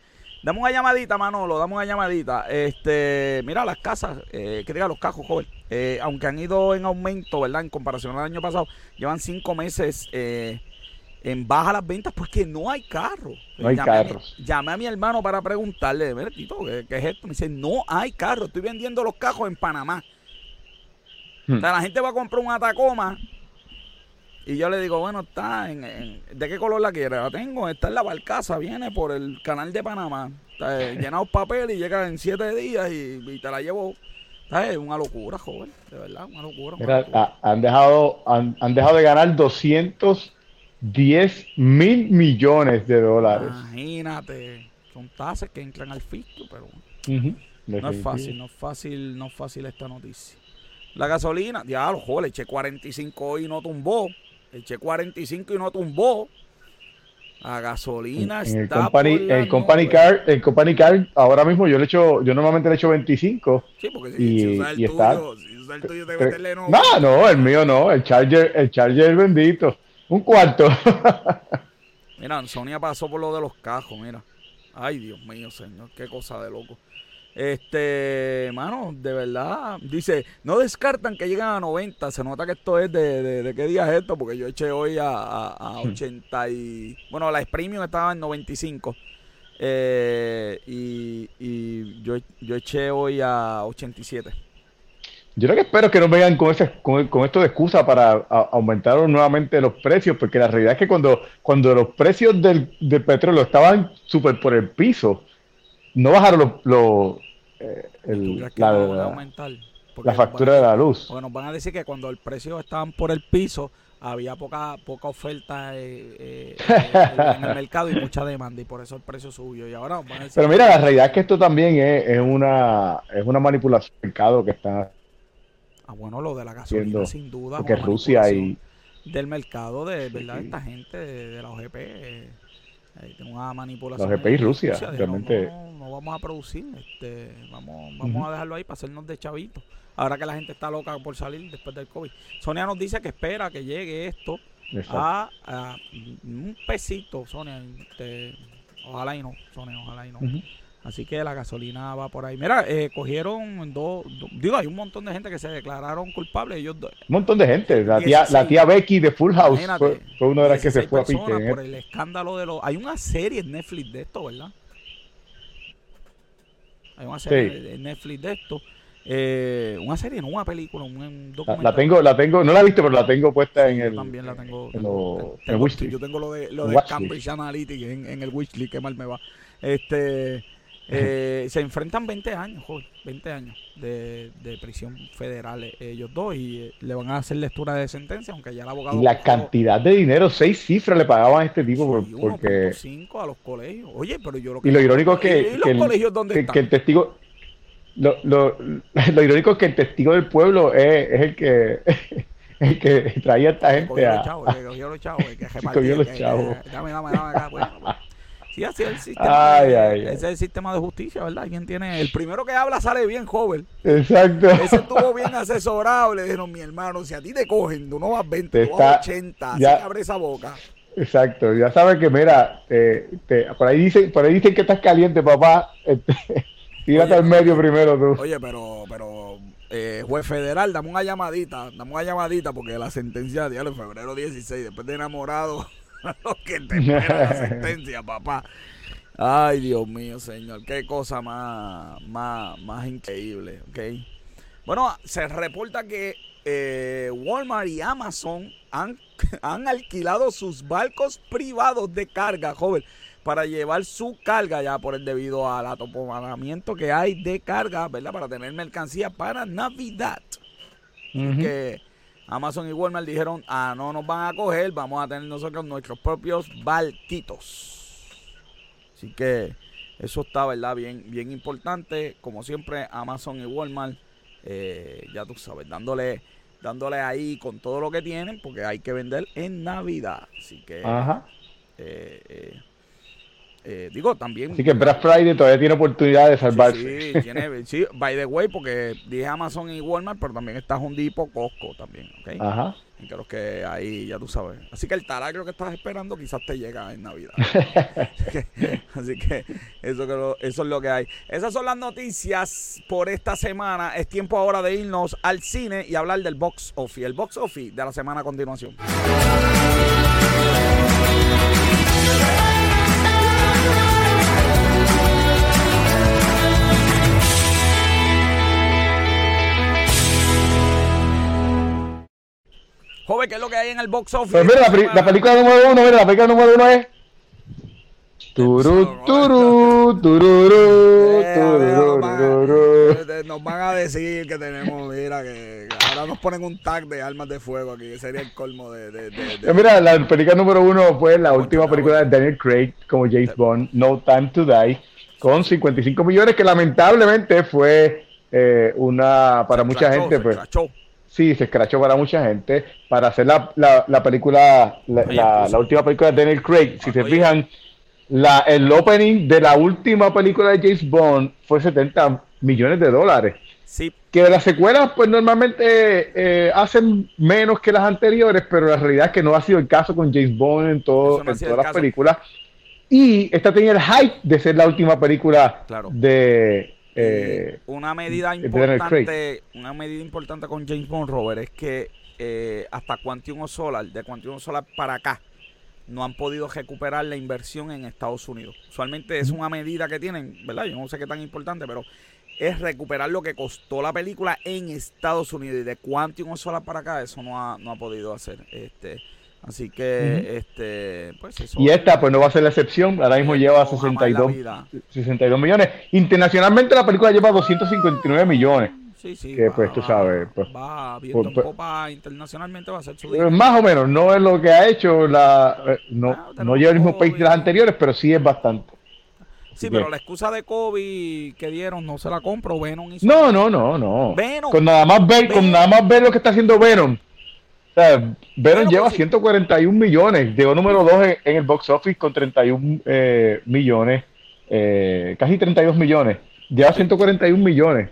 Speaker 1: Dame una llamadita, Manolo, dame una llamadita. Este, mira, las casas, eh, que diga los cajos, joven, eh, aunque han ido en aumento, ¿verdad? En comparación al año pasado, llevan cinco meses eh, en baja las ventas porque no hay carros.
Speaker 2: No hay carros.
Speaker 1: llamé a mi hermano para preguntarle, ver, Tito, ¿qué, es esto? Me dice, no hay carros, estoy vendiendo los cajos en Panamá. Hmm. O sea, la gente va a comprar un Atacoma y yo le digo, bueno, está en, ¿de qué color la quiere? La tengo, está en la barcaza, viene por el canal de Panamá. Está eh, llenado papel y llega en siete días y, te la llevo. Es una locura, joven, de verdad, una locura.
Speaker 2: han, dejado, han, dejado de ganar 210 mil millones de dólares.
Speaker 1: Imagínate, son tasas que entran al fisco, pero no es fácil, no es fácil, no es fácil esta noticia. La gasolina, diablo, joder, eché 45 y no tumbó. Eché 45 y no tumbó. A gasolina
Speaker 2: en, está el company, el company car, el company car, ahora mismo yo le echo, yo normalmente le echo 25.
Speaker 1: Sí, porque si, y, si el tuyo, si usa el tuyo te meterle no.
Speaker 2: No, no, el mío no, el Charger, el Charger bendito. Un cuarto.
Speaker 1: mira, Sonia pasó por lo de los cajos, mira. Ay, Dios mío, señor, qué cosa de loco. Este, mano, de verdad, dice, no descartan que lleguen a 90. Se nota que esto es de, de, qué día es esto, porque yo eché hoy a, a, 80 y... Bueno, la Premium estaba en 95. Eh, y, y yo, yo eché hoy a 87.
Speaker 2: Yo lo que espero es que no vengan con, ese, con, esto de excusa para aumentar nuevamente los precios, porque la realidad es que cuando, cuando los precios del, del petróleo estaban súper por el piso, no bajaron los, eh, la, factura de la luz.
Speaker 1: Porque nos van a decir que cuando el precio estaban por el piso, había poca poca oferta eh, eh, en el mercado y mucha demanda y por eso el precio subió. Y ahora
Speaker 2: pero mira la realidad es que esto también es, una es una manipulación del mercado que está
Speaker 1: ah bueno lo de la gasolina sin duda
Speaker 2: porque Rusia y
Speaker 1: del mercado de verdad esta gente de, la OGP una manipulación
Speaker 2: la OGP y Rusia realmente
Speaker 1: no vamos a producir, este, vamos, vamos a dejarlo ahí para hacernos de chavitos. Ahora que la gente está loca por salir después del COVID. Sonia nos dice que espera que llegue esto a, un pesito, Sonia. Este, ojalá y no, Sonia, ojalá y no. Así que la gasolina va por ahí. Mira, eh, cogieron dos, digo, hay un montón de gente que se declararon culpables. Ellos un
Speaker 2: montón de gente. La tía, la tía Becky de Full House fue, una de las que se fue a pique.
Speaker 1: Por el escándalo de los... Hay una serie en Netflix de esto, ¿verdad? Hay una serie en Netflix de esto. Eh, una serie, no una película, un,
Speaker 2: documental. La, tengo, la tengo, no la he visto, pero la tengo puesta en el.
Speaker 1: También la tengo.
Speaker 2: En
Speaker 1: yo tengo lo de, lo de Cambridge Analytica en, en el Wishlist, que mal me va. Este. Eh, se enfrentan 20 años, joder, 20 años de, de prisión federal eh, ellos dos y eh, le van a hacer lectura de sentencia, aunque ya el abogado...
Speaker 2: Y la cantidad de dinero, seis cifras le pagaban a este tipo porque...
Speaker 1: cinco a los colegios. Oye, pero yo
Speaker 2: lo que... Y lo irónico es que...
Speaker 1: los colegios dónde
Speaker 2: que, el testigo... Lo, lo, lo, irónico es que el testigo del pueblo es, es el que... el que traía a esta gente a...
Speaker 1: Los chavos, que cogió los chavos, que, que, los chavos. Dame, dame, dame acá, pues. Sí, así es el sistema.
Speaker 2: Ay, ay,
Speaker 1: ese es el sistema de justicia, ¿verdad? ¿Quién tiene? El primero que habla sale bien, joven.
Speaker 2: Exacto.
Speaker 1: Ese estuvo bien asesorado. Le dijeron, mi hermano, si a ti te cogen, tú no vas 20, tú vas 80, así
Speaker 2: ya,
Speaker 1: abre esa boca.
Speaker 2: Exacto, ya sabes que, mira, te, por, ahí dicen, por ahí dicen que estás caliente, papá. Este, tírate al medio primero tú.
Speaker 1: Oye, pero, pero eh, juez federal, dame una llamadita, dame una llamadita porque la sentencia de en febrero 16, después de enamorado, lo que te espera la sentencia, papá. Ay, Dios mío, señor, qué cosa más, más, más increíble, ¿ok? Bueno, se reporta que eh, Walmart y Amazon han, han alquilado sus barcos privados de carga, joven, para llevar su carga ya por el debido al atoponamiento que hay de carga, ¿verdad? Para tener mercancía para Navidad. Que Amazon y Walmart dijeron, ah, no nos van a coger, vamos a tener nosotros nuestros propios barquitos. Así que eso está, ¿verdad? Bien, bien importante. Como siempre, Amazon y Walmart, eh, ya tú sabes, dándole dándole ahí con todo lo que tienen, porque hay que vender en Navidad. Así que,
Speaker 2: Ajá.
Speaker 1: Eh, eh, eh, digo, también.
Speaker 2: Así que Black Friday todavía tiene oportunidad de salvarse.
Speaker 1: Sí, tiene, sí, by the way, porque dije Amazon y Walmart, pero también está Hondipo, Costco también, ¿ok?
Speaker 2: Ajá.
Speaker 1: Y creo que ahí ya tú sabes. Así que el talagro que estás esperando quizás te llega en Navidad. Así que eso, que eso es lo que hay. Esas son las noticias por esta semana. Es tiempo ahora de irnos al cine y hablar del box office. El box office de la semana a continuación. Joven, ¿qué es lo que hay en el box office?
Speaker 2: Pues mira, la, película número uno, mira, la película número uno es. Turu, turu, tururu,
Speaker 1: Nos van a decir que tenemos, mira, que ahora nos ponen un tag de armas de fuego aquí, que sería el colmo de. de,
Speaker 2: de, Mira, la película número uno fue la última película de Daniel Craig como James Bond, No Time to Die, con 55 millones, que lamentablemente fue eh, una, para mucha gente, pues sí, se escrachó para mucha gente para hacer la, la, película, la, pues, la, última película de Daniel Craig. Si se fijan, la, el opening de la última película de James Bond fue 70 millones de dólares.
Speaker 1: Sí.
Speaker 2: Que las secuelas, pues normalmente eh, hacen menos que las anteriores, pero la realidad es que no ha sido el caso con James Bond en, todo, en todas las películas. Y esta tenía el hype de ser la última película de, eh,
Speaker 1: una medida importante, una medida importante con James Bond Robert es que eh, hasta Quantum Solar, de Quantum Solar para acá, no han podido recuperar la inversión en Estados Unidos. Usualmente es una medida que tienen, ¿verdad? Yo no sé qué tan importante, pero es recuperar lo que costó la película en Estados Unidos. Y de Quantum Solar para acá, eso no ha, no ha podido hacer. Este, Así que, este, pues eso.
Speaker 2: Y esta, pues no va a ser la excepción. Ahora mismo lleva 62, 62 millones. Internacionalmente la película lleva 259 millones.
Speaker 1: Sí, sí.
Speaker 2: Que pues tú sabes. Pues,
Speaker 1: va viendo pues, copa internacionalmente va a ser su
Speaker 2: pues, Más o menos, no es lo que ha hecho la. Eh, no, ah, no lleva el mismo país de las anteriores, pero sí es bastante.
Speaker 1: Sí, pero la excusa de COVID que dieron no se la compro. Venom hizo
Speaker 2: No, no, no, no. Venom. Con nada más ver, con nada más ver lo que está haciendo Venom o sea, Venom lleva 141 millones, llegó número 2 en, el box office con 31 eh, millones, eh, casi 32 millones, lleva 141 millones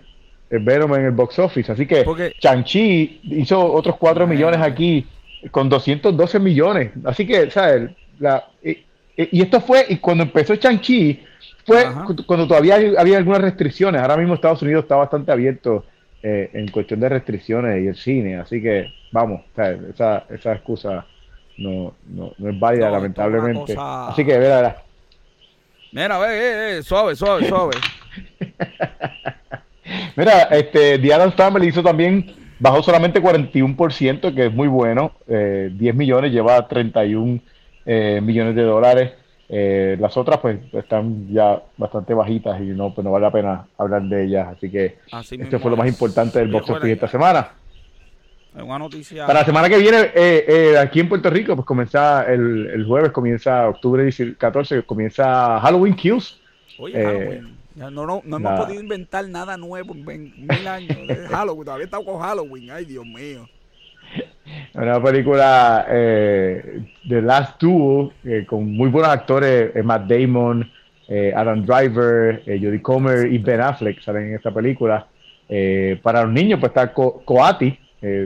Speaker 2: el Venom en el box office, así que Chanchi hizo otros 4 millones aquí con 212 millones, así que, ¿sabes? La, y, esto fue, y cuando empezó Chanchi, fue cuando todavía había algunas restricciones, ahora mismo Estados Unidos está bastante abierto eh, en cuestión de restricciones y el cine, así que vamos, esa, esa excusa no, no, no es válida, lamentablemente. Así que, mira,
Speaker 1: mira. ve, eh, eh, suave, suave, suave.
Speaker 2: mira, este, Diana Family hizo también, bajó solamente 41%, que es muy bueno, eh, 10 millones, lleva 31 eh, millones de dólares. Eh, las otras pues están ya bastante bajitas y no, pues no vale la pena hablar de ellas. Así que esto fue lo más importante del box office esta semana.
Speaker 1: Una noticia.
Speaker 2: Para la semana que viene, eh, eh, aquí en Puerto Rico, pues comienza el, el jueves, comienza octubre 14, comienza Halloween Kills.
Speaker 1: Oye, Halloween. no, no, no hemos podido inventar nada nuevo en mil años. Halloween, todavía estamos con Halloween. Ay, Dios mío.
Speaker 2: Una película eh, de Last Duel eh, con muy buenos actores, eh, Matt Damon, Adam Driver, Jodie Comer y Ben Affleck salen en esta película. para los niños pues está Coati,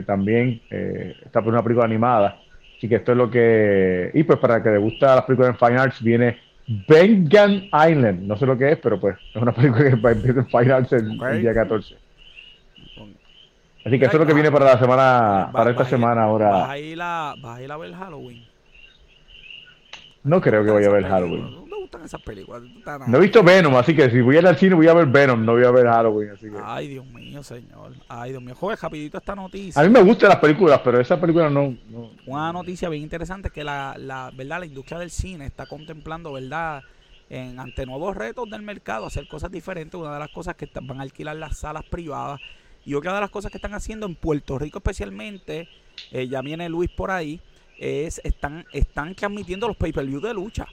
Speaker 2: también está por una película animada. Así que esto es lo que... Y pues para que le gusta las películas en Fine Arts viene Bengan Island. No sé lo que es, pero pues es una película que va a empezar en Fine Arts el día 14. Así que eso es lo que viene para la semana, para esta semana ahora.
Speaker 1: ¿Vas a, ir a, ¿Vas a ir a ver Halloween?
Speaker 2: No creo que vaya a ver Halloween.
Speaker 1: ¿No me gustan esas películas?
Speaker 2: No he visto Venom, así que si voy a ir al cine voy a ver Venom, no voy a ver Halloween. Así que...
Speaker 1: Ay, Dios mío, señor. Ay, Dios mío. Joder, rapidito esta noticia.
Speaker 2: A mí me gustan las películas, pero esa película no, no...
Speaker 1: Una noticia bien interesante es que la, la, ¿verdad? la industria del cine está contemplando, ¿verdad? En, ante nuevos retos del mercado, hacer cosas diferentes. Una de las cosas que van a alquilar las salas privadas y otra de las cosas que están haciendo en Puerto Rico especialmente, eh, ya viene Luis por ahí, es están, están transmitiendo los pay-per-view de lucha.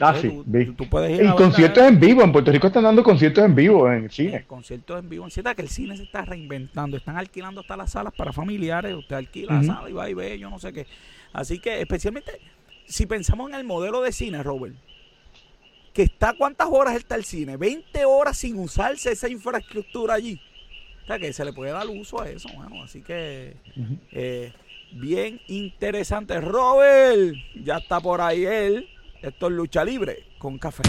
Speaker 2: Ah, sí, tú, puedes ir y conciertos en vivo, en Puerto Rico están dando conciertos en vivo en el cine.
Speaker 1: conciertos en vivo, en cierta que el cine se está reinventando, están alquilando hasta las salas para familiares, usted alquila la sala y va y ve, yo no sé qué. Así que especialmente si pensamos en el modelo de cine, Robert, que está cuántas horas está el cine, 20 horas sin usarse esa infraestructura allí. O sea que se le puede dar uso a eso, bueno, así que eh, bien interesante. Robert, ya está por ahí él. Esto es lucha libre con café.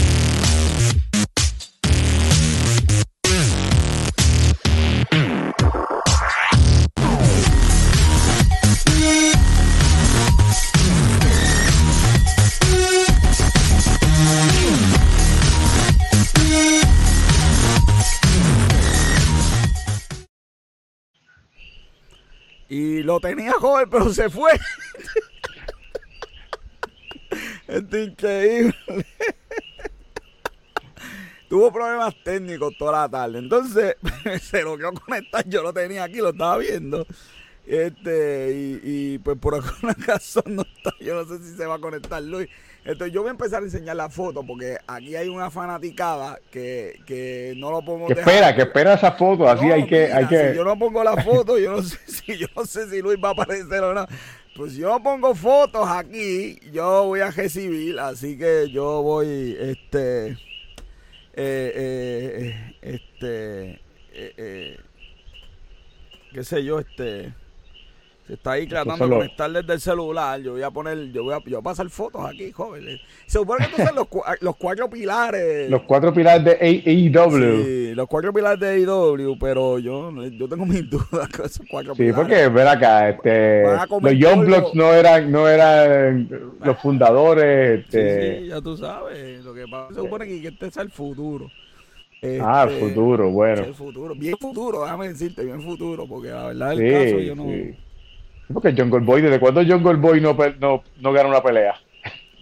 Speaker 1: Y lo tenía joven, pero se fue. Esto es increíble. Tuvo problemas técnicos toda la tarde. Entonces se lo quiero conectar. Yo lo tenía aquí, lo estaba viendo. Este, y, y pues por alguna razón no está. Yo no sé si se va a conectar Luis. Entonces yo voy a empezar a enseñar la foto porque aquí hay una fanaticada que, que no lo
Speaker 2: que espera, que espera esa foto, así hay que, hay que...
Speaker 1: Si yo no pongo la foto, yo no sé si yo no sé si Luis va a aparecer o no. Pues yo pongo fotos aquí, yo voy a recibir, así que yo voy, este, eh, eh, este, eh, eh, qué sé yo, este está ahí tratando de conectar desde el celular. Yo voy a poner, yo voy a, yo voy a pasar fotos aquí, jóvenes. Se supone que estos son los, los cuatro pilares.
Speaker 2: Los cuatro pilares de AEW.
Speaker 1: Sí, los cuatro pilares de AEW, pero yo, yo tengo mis dudas con esos cuatro
Speaker 2: sí, pilares. Sí, porque, ver acá, este, los Young Blocks no eran, no eran los fundadores. Este...
Speaker 1: Sí, ya tú sabes. Lo que pasa se supone que este es el futuro.
Speaker 2: ah, el este, futuro, bueno.
Speaker 1: El futuro, bien futuro, déjame decirte, bien futuro, porque la verdad el caso yo no...
Speaker 2: Porque Jungle Boy, ¿desde cuándo Jungle Boy no, no, no gana una pelea?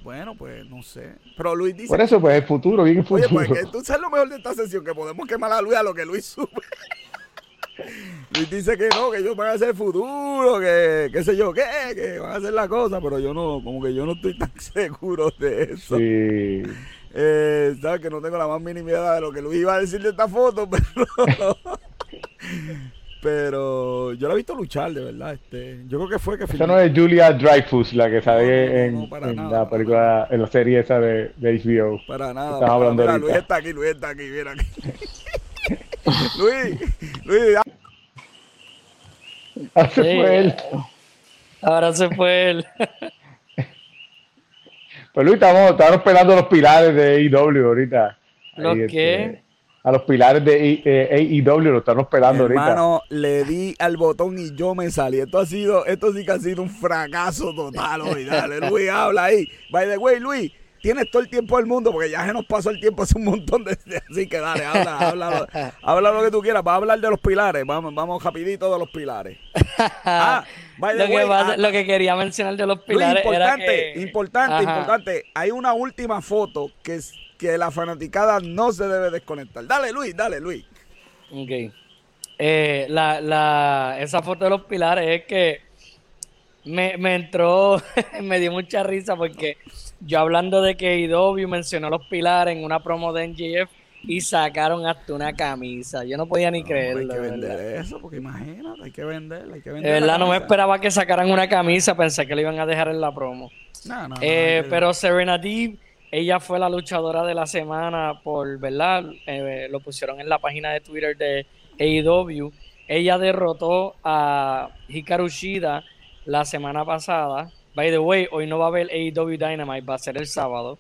Speaker 1: Bueno, pues no sé. Pero Luis dice.
Speaker 2: Por eso, pues el futuro, bien el futuro.
Speaker 1: Oye, pues tú sabes lo mejor de esta sesión, que podemos quemar a Luis a lo que Luis sube. Luis dice que no, que ellos van a hacer futuro, que qué sé yo qué, que van a hacer la cosa, pero yo no, como que yo no estoy tan seguro de eso.
Speaker 2: Sí.
Speaker 1: Eh, sabes que no tengo la más mínima idea de lo que Luis iba a decir de esta foto, pero. Pero yo la he visto luchar, de verdad. Este, yo creo que fue que.
Speaker 2: Esa no es Julia Dreyfus, la que sale en, la película, en la serie esa de, de HBO.
Speaker 1: Para nada. Estamos hablando mira, Luis está aquí, Luis está aquí, mira aquí. Luis, Luis.
Speaker 2: Ahora se fue él.
Speaker 4: Ahora se fue él.
Speaker 2: pues Luis, estamos, estamos esperando los pilares de AEW ahorita.
Speaker 4: ¿Los qué? Este,
Speaker 2: a los pilares de AEW, lo están esperando ahorita.
Speaker 1: Hermano, le di al botón y yo me salí. Esto ha sido, esto sí que ha sido un fracaso total hoy. Dale, Luis, habla ahí. By the way, Luis, tienes todo el tiempo del mundo porque ya se nos pasó el tiempo hace un montón de así que dale, habla, habla, habla lo que tú quieras, va a hablar de los pilares, vamos, vamos rapidito de los pilares.
Speaker 4: Ah, by the lo, way, que ah, lo que quería mencionar de los pilares
Speaker 1: importante, era importante, importante. Hay una última foto que es que la fanaticada no se debe desconectar. Dale, Luis, dale, Luis.
Speaker 4: Ok. Eh, la, la, esa foto de los pilares es que me, me entró, me dio mucha risa porque yo hablando de que Idovio mencionó los pilares en una promo de NGF y sacaron hasta una camisa. Yo no podía ni creerlo.
Speaker 1: Hay que vender eso, porque imagínate, hay que vender, hay que vender.
Speaker 4: De verdad, no me esperaba que sacaran una camisa, pensé que le iban a dejar en la promo. No, no, eh, pero Serena Deeb, ella fue la luchadora de la semana por, ¿verdad? Eh, lo pusieron en la página de Twitter de AEW. Ella derrotó a Hikaru Shida la semana pasada. By the way, hoy no va a haber AEW Dynamite, va a ser el sábado,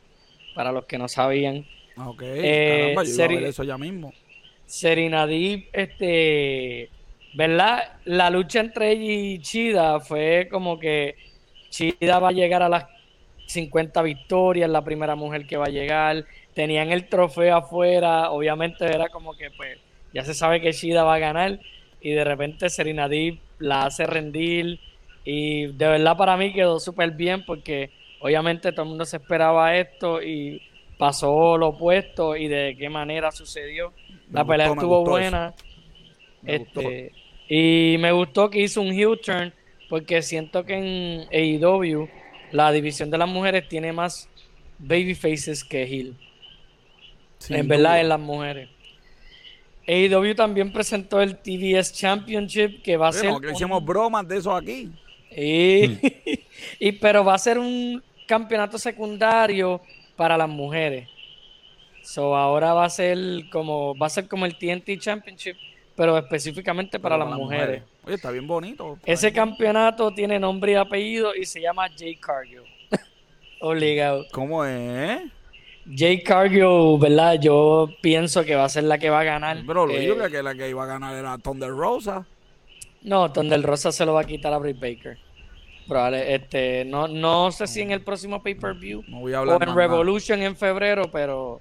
Speaker 4: para los que no sabían.
Speaker 1: Ok, eh, caramba, yo a ver eso ya mismo.
Speaker 4: Serena Deep, este, ¿verdad? La lucha entre ella y Chida fue como que Chida va a llegar a las 50 victorias, la primera mujer que va a llegar. Tenían el trofeo afuera, obviamente era como que pues ya se sabe que Chida va a ganar y de repente Serena Deep la hace rendir y de verdad para mí quedó súper bien porque obviamente todo el mundo se esperaba esto y pasó lo opuesto y de qué manera sucedió. la pelea estuvo buena. Este, y me gustó que hizo un heel turn porque siento que en AEW la división de las mujeres tiene más baby faces que heel. en verdad en las mujeres. AEW también presentó el TBS Championship que va a ser.
Speaker 1: que hicimos bromas de eso aquí.
Speaker 4: Y, y, pero va a ser un campeonato secundario para las mujeres. So ahora va a ser como va a ser como el TNT Championship, pero específicamente para, las, mujeres.
Speaker 1: Oye, está bien bonito.
Speaker 4: Ese campeonato tiene nombre y apellido y se llama Jay Cargill. Obligado.
Speaker 1: ¿Cómo es?
Speaker 4: Jay Cargill, ¿verdad? Yo pienso que va a ser la que va a ganar.
Speaker 1: Pero lo digo eh, que la que iba a ganar era Thunder Rosa.
Speaker 4: No, Thunder Rosa se lo va a quitar a Britt Baker. Probable, este, no, no sé si en el próximo pay-per-view
Speaker 1: o en
Speaker 4: Revolution en febrero, pero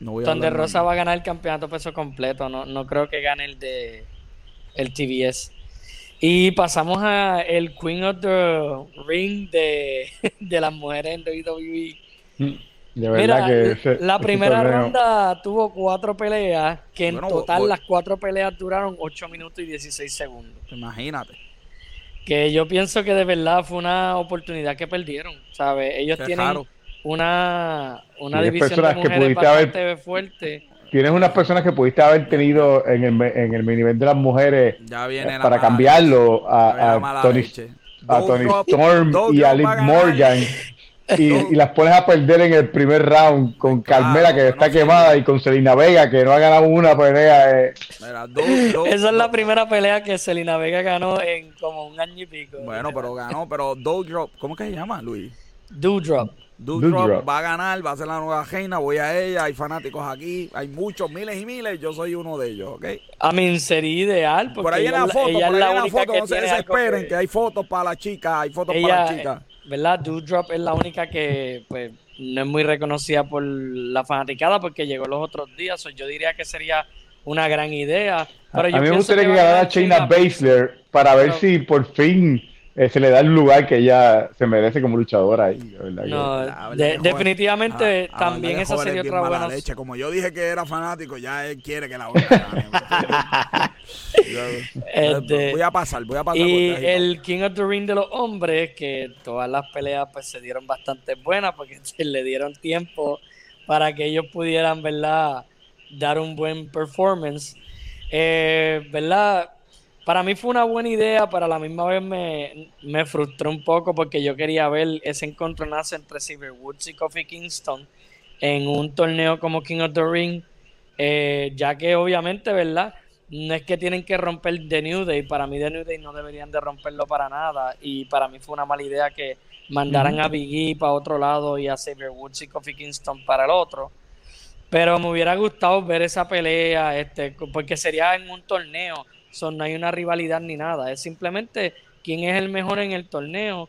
Speaker 4: no Thunder Rosa va a ganar el campeonato peso completo. No, no creo que gane el de el TBS. Y pasamos a el Queen of the Ring de, de las mujeres en WWE.
Speaker 2: Mm, de verdad que
Speaker 4: la primera ronda tuvo cuatro peleas, que en total las cuatro peleas duraron 8 minutos y 16 segundos.
Speaker 1: Imagínate
Speaker 4: que yo pienso que de verdad fue una oportunidad que perdieron, ¿sabes? Ellos tienen una, una división de mujeres bastante fuerte.
Speaker 2: Tienes unas personas que pudiste haber tenido en el, en el nivel de las mujeres eh, para cambiarlo a, Tony, a Tony Storm y a Liv Morgan y, las pones a perder en el primer round con Carmela que está quemada y con Selena Vega que no ha ganado una pelea. Eh.
Speaker 4: Esa es la primera pelea que Selena Vega ganó en como un año y pico.
Speaker 1: Bueno, pero ganó, pero Doudrop, ¿cómo que se llama, Luis?
Speaker 4: Doudrop.
Speaker 1: Doudrop va a ganar, va a ser la nueva reina, voy a ella, hay fanáticos aquí, hay muchos, miles y miles, yo soy uno de ellos, ¿ok?
Speaker 4: A mí sería ideal.
Speaker 1: Porque por ahí en la foto, por ahí en la foto, no se desesperen, que... hay fotos para la chica, hay fotos para la chica.
Speaker 4: ¿verdad? Doudrop es la única que pues no es muy reconocida por la fanaticada porque llegó los otros días. yo diría que sería una gran idea. Pero
Speaker 2: a mí me gustaría que, ganara Shayna Baszler para ver si por fin eh, se le da el lugar que ella se merece como luchadora ahí.
Speaker 4: No, definitivamente también esa sería otra buena.
Speaker 1: Leche. Como yo dije que era fanático, ya él quiere que la otra este, voy a pasar, voy a pasar.
Speaker 4: Y el King of the Ring de los hombres, que todas las peleas pues se dieron bastante buenas porque se le dieron tiempo para que ellos pudieran, ¿verdad? Dar un buen performance. Eh, ¿Verdad? Para mí fue una buena idea, para la misma vez me, me frustró un poco porque yo quería ver ese encontronazo entre Cyber Woods y Kofi Kingston en un torneo como King of the Ring, eh, ya que obviamente, ¿verdad? No es que tienen que romper The New Day, para mí The New Day no deberían de romperlo para nada y para mí fue una mala idea que mandaran a Biggie para otro lado y a Xavier Woods y Kofi Kingston para el otro. Pero me hubiera gustado ver esa pelea, este, porque sería en un torneo no hay una rivalidad ni nada. Es simplemente quién es el mejor en el torneo.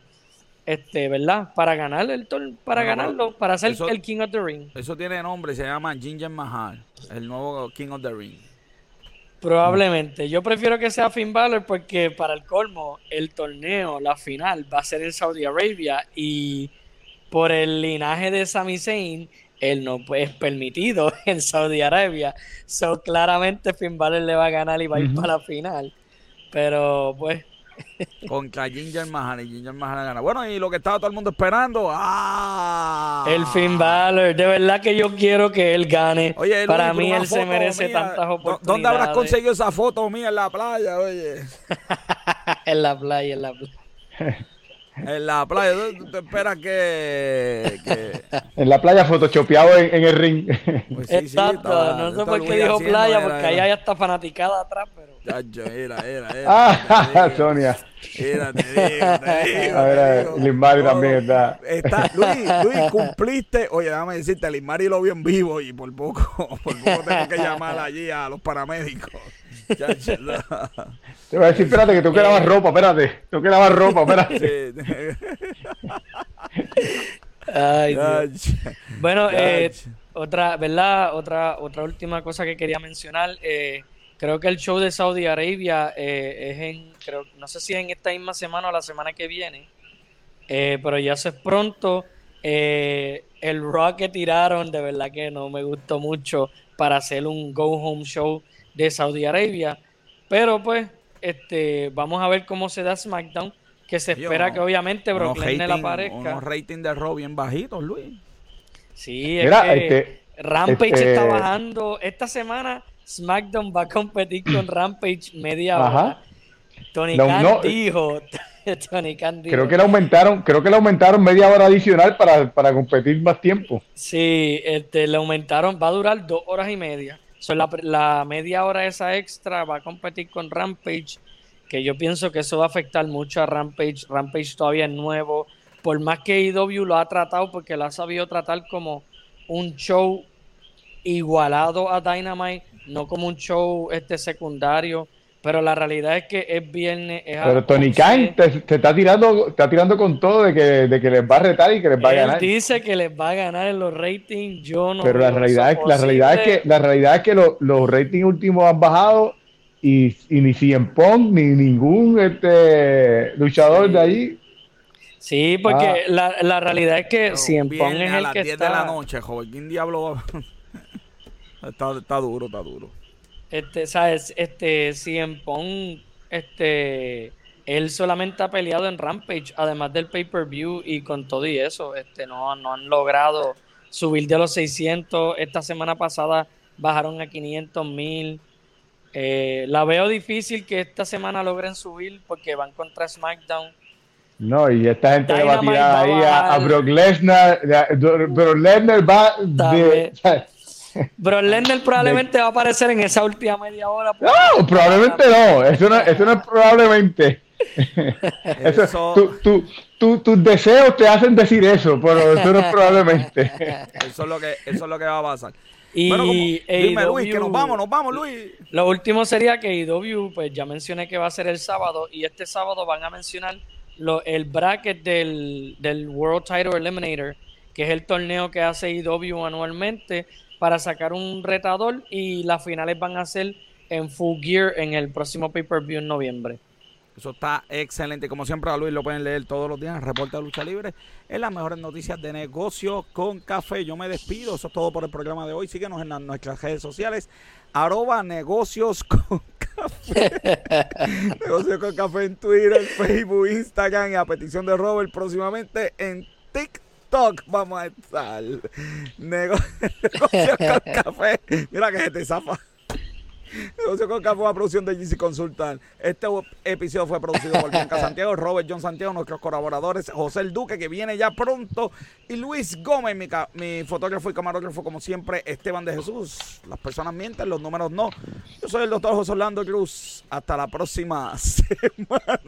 Speaker 4: Este, ¿verdad? Para ganar el para ganarlo, para ser el King of the Ring.
Speaker 1: Eso tiene nombre, se llama Ginger Mahal, el nuevo King of the Ring.
Speaker 4: Probablemente. Yo prefiero que sea Finn Balor porque para el colmo, el torneo, la final, va a ser en Saudi Arabia y por el linaje de Sami Zayn, él no es permitido en Saudi Arabia. So, claramente Finn Balor le va a ganar y va a ir para la final. Pero pues
Speaker 1: Contra Ginger Mahana y Ginger Mahana gana. Bueno, y lo que estaba todo el mundo esperando. ¡Ah!
Speaker 4: El Finn Balor. De verdad que yo quiero que él gane. Oye, Para mí él se merece tantas oportunidades.
Speaker 1: ¿Dónde habrás conseguido esa foto mía en la playa, oye?
Speaker 4: en la playa, en la playa.
Speaker 1: En la playa, ¿tú, esperas que,
Speaker 2: En la playa photoshopeado en, en el ring.
Speaker 4: Pues Exacto, no sé por qué dijo playa, porque allá ya está fanaticada atrás, pero...
Speaker 1: Chacho, era, era, era.
Speaker 2: Ah, Sonia.
Speaker 1: Mira, te digo, te digo.
Speaker 2: A ver, Limbari también está.
Speaker 1: está. Luis, Luis, cumpliste. Oye, déjame decirte, Limbari lo vio en vivo y por poco, por poco tengo que llamar allí a los paramédicos.
Speaker 2: Te voy a decir, espérate, que tengo que lavar ropa, espérate. Tengo que lavar ropa, espérate.
Speaker 4: Ay, Dios. Bueno, eh, otra, ¿verdad? Otra, otra última cosa que quería mencionar. Eh, Creo que el show de Saudi Arabia eh, es en, creo, no sé si es en esta misma semana o la semana que viene, eh, pero ya se es pronto. Eh, el rock que tiraron, de verdad que no me gustó mucho para hacer un go home show de Saudi Arabia. Pero pues, este, vamos a ver cómo se da SmackDown, que se espera que obviamente Brock Lesnar aparezca.
Speaker 1: Unos rating de Raw bien bajitos, Luis.
Speaker 4: Sí, es que este, Rampage este está bajando. Esta semana SmackDown va a competir con Rampage media hora. Tony Khan dijo.
Speaker 2: Tony Khan dijo. Creo que le aumentaron, creo que le aumentaron media hora adicional para, competir más tiempo.
Speaker 4: Sí, este, le aumentaron, va a durar dos horas y media. La, la media hora esa extra va a competir con Rampage, que yo pienso que eso va a afectar mucho a Rampage. Rampage todavía es nuevo. Por más que IW lo ha tratado, porque lo ha sabido tratar como un show igualado a Dynamite, no como un show este secundario. Pero la realidad es que es viernes.
Speaker 2: pero Tony Khan te, está tirando está tirando con todo de que, de que les va a retar y que les va a ganar.
Speaker 4: dice que les va a ganar en los ratings. Yo no.
Speaker 2: Pero la realidad, es, la realidad es que la realidad es que los ratings últimos han bajado y, ni CM Pong ni ningún este luchador de ahí.
Speaker 4: Sí, porque ah. la, la, realidad es que CM Pong es el que 10 está...
Speaker 1: de la noche, joven. ¿Quién diablo Está, está duro, está duro.
Speaker 4: Este, ¿sabes? Este, en Pong, este, él solamente ha peleado en Rampage, además del pay-per-view y con todo y eso, este, no, no han logrado subir de los 600. Esta semana pasada bajaron a 500 mil. Eh, la veo difícil que esta semana logren subir porque van contra SmackDown.
Speaker 2: No, y esta gente va a tirar ahí a, Brock Lesnar. Brock Lesnar va de,
Speaker 4: Bro Lesnar probablemente va a aparecer en esa última media hora.
Speaker 2: No, probablemente no. Eso no, eso no es probablemente. tus deseos te hacen decir eso, pero eso no es probablemente.
Speaker 1: Eso es lo que, eso es lo que va a pasar.
Speaker 4: Y bueno,
Speaker 1: dime Luis, que nos vamos, nos vamos Luis.
Speaker 4: Lo último sería que IW, pues ya mencioné que va a ser el sábado y este sábado van a mencionar lo, el bracket del, del World Title Eliminator, que es el torneo que hace IW anualmente para sacar un retador y las finales van a ser en Full Gear en el próximo pay-per-view en noviembre.
Speaker 1: Eso está excelente. Como siempre, a Luis lo pueden leer todos los días en Reporte de Lucha Libre. Es las mejores noticias de negocios con café. Yo me despido. Eso es todo por el programa de hoy. Síguenos en nuestras redes sociales. Arroba negocios con café. negocios con café en Twitter, Facebook, Instagram y a petición de Robert próximamente en TikTok vamos a estar. Negocio con café. Mira que se te zafa. Negocio con café, una producción de GC Consultant. Este episodio fue producido por Bianca Santiago, Robert John Santiago, nuestros colaboradores, José el Duque, que viene ya pronto, y Luis Gómez, mi, mi fotógrafo y camarógrafo, como siempre, Esteban de Jesús. Las personas mienten, los números no. Yo soy el doctor José Orlando Cruz. Hasta la próxima semana.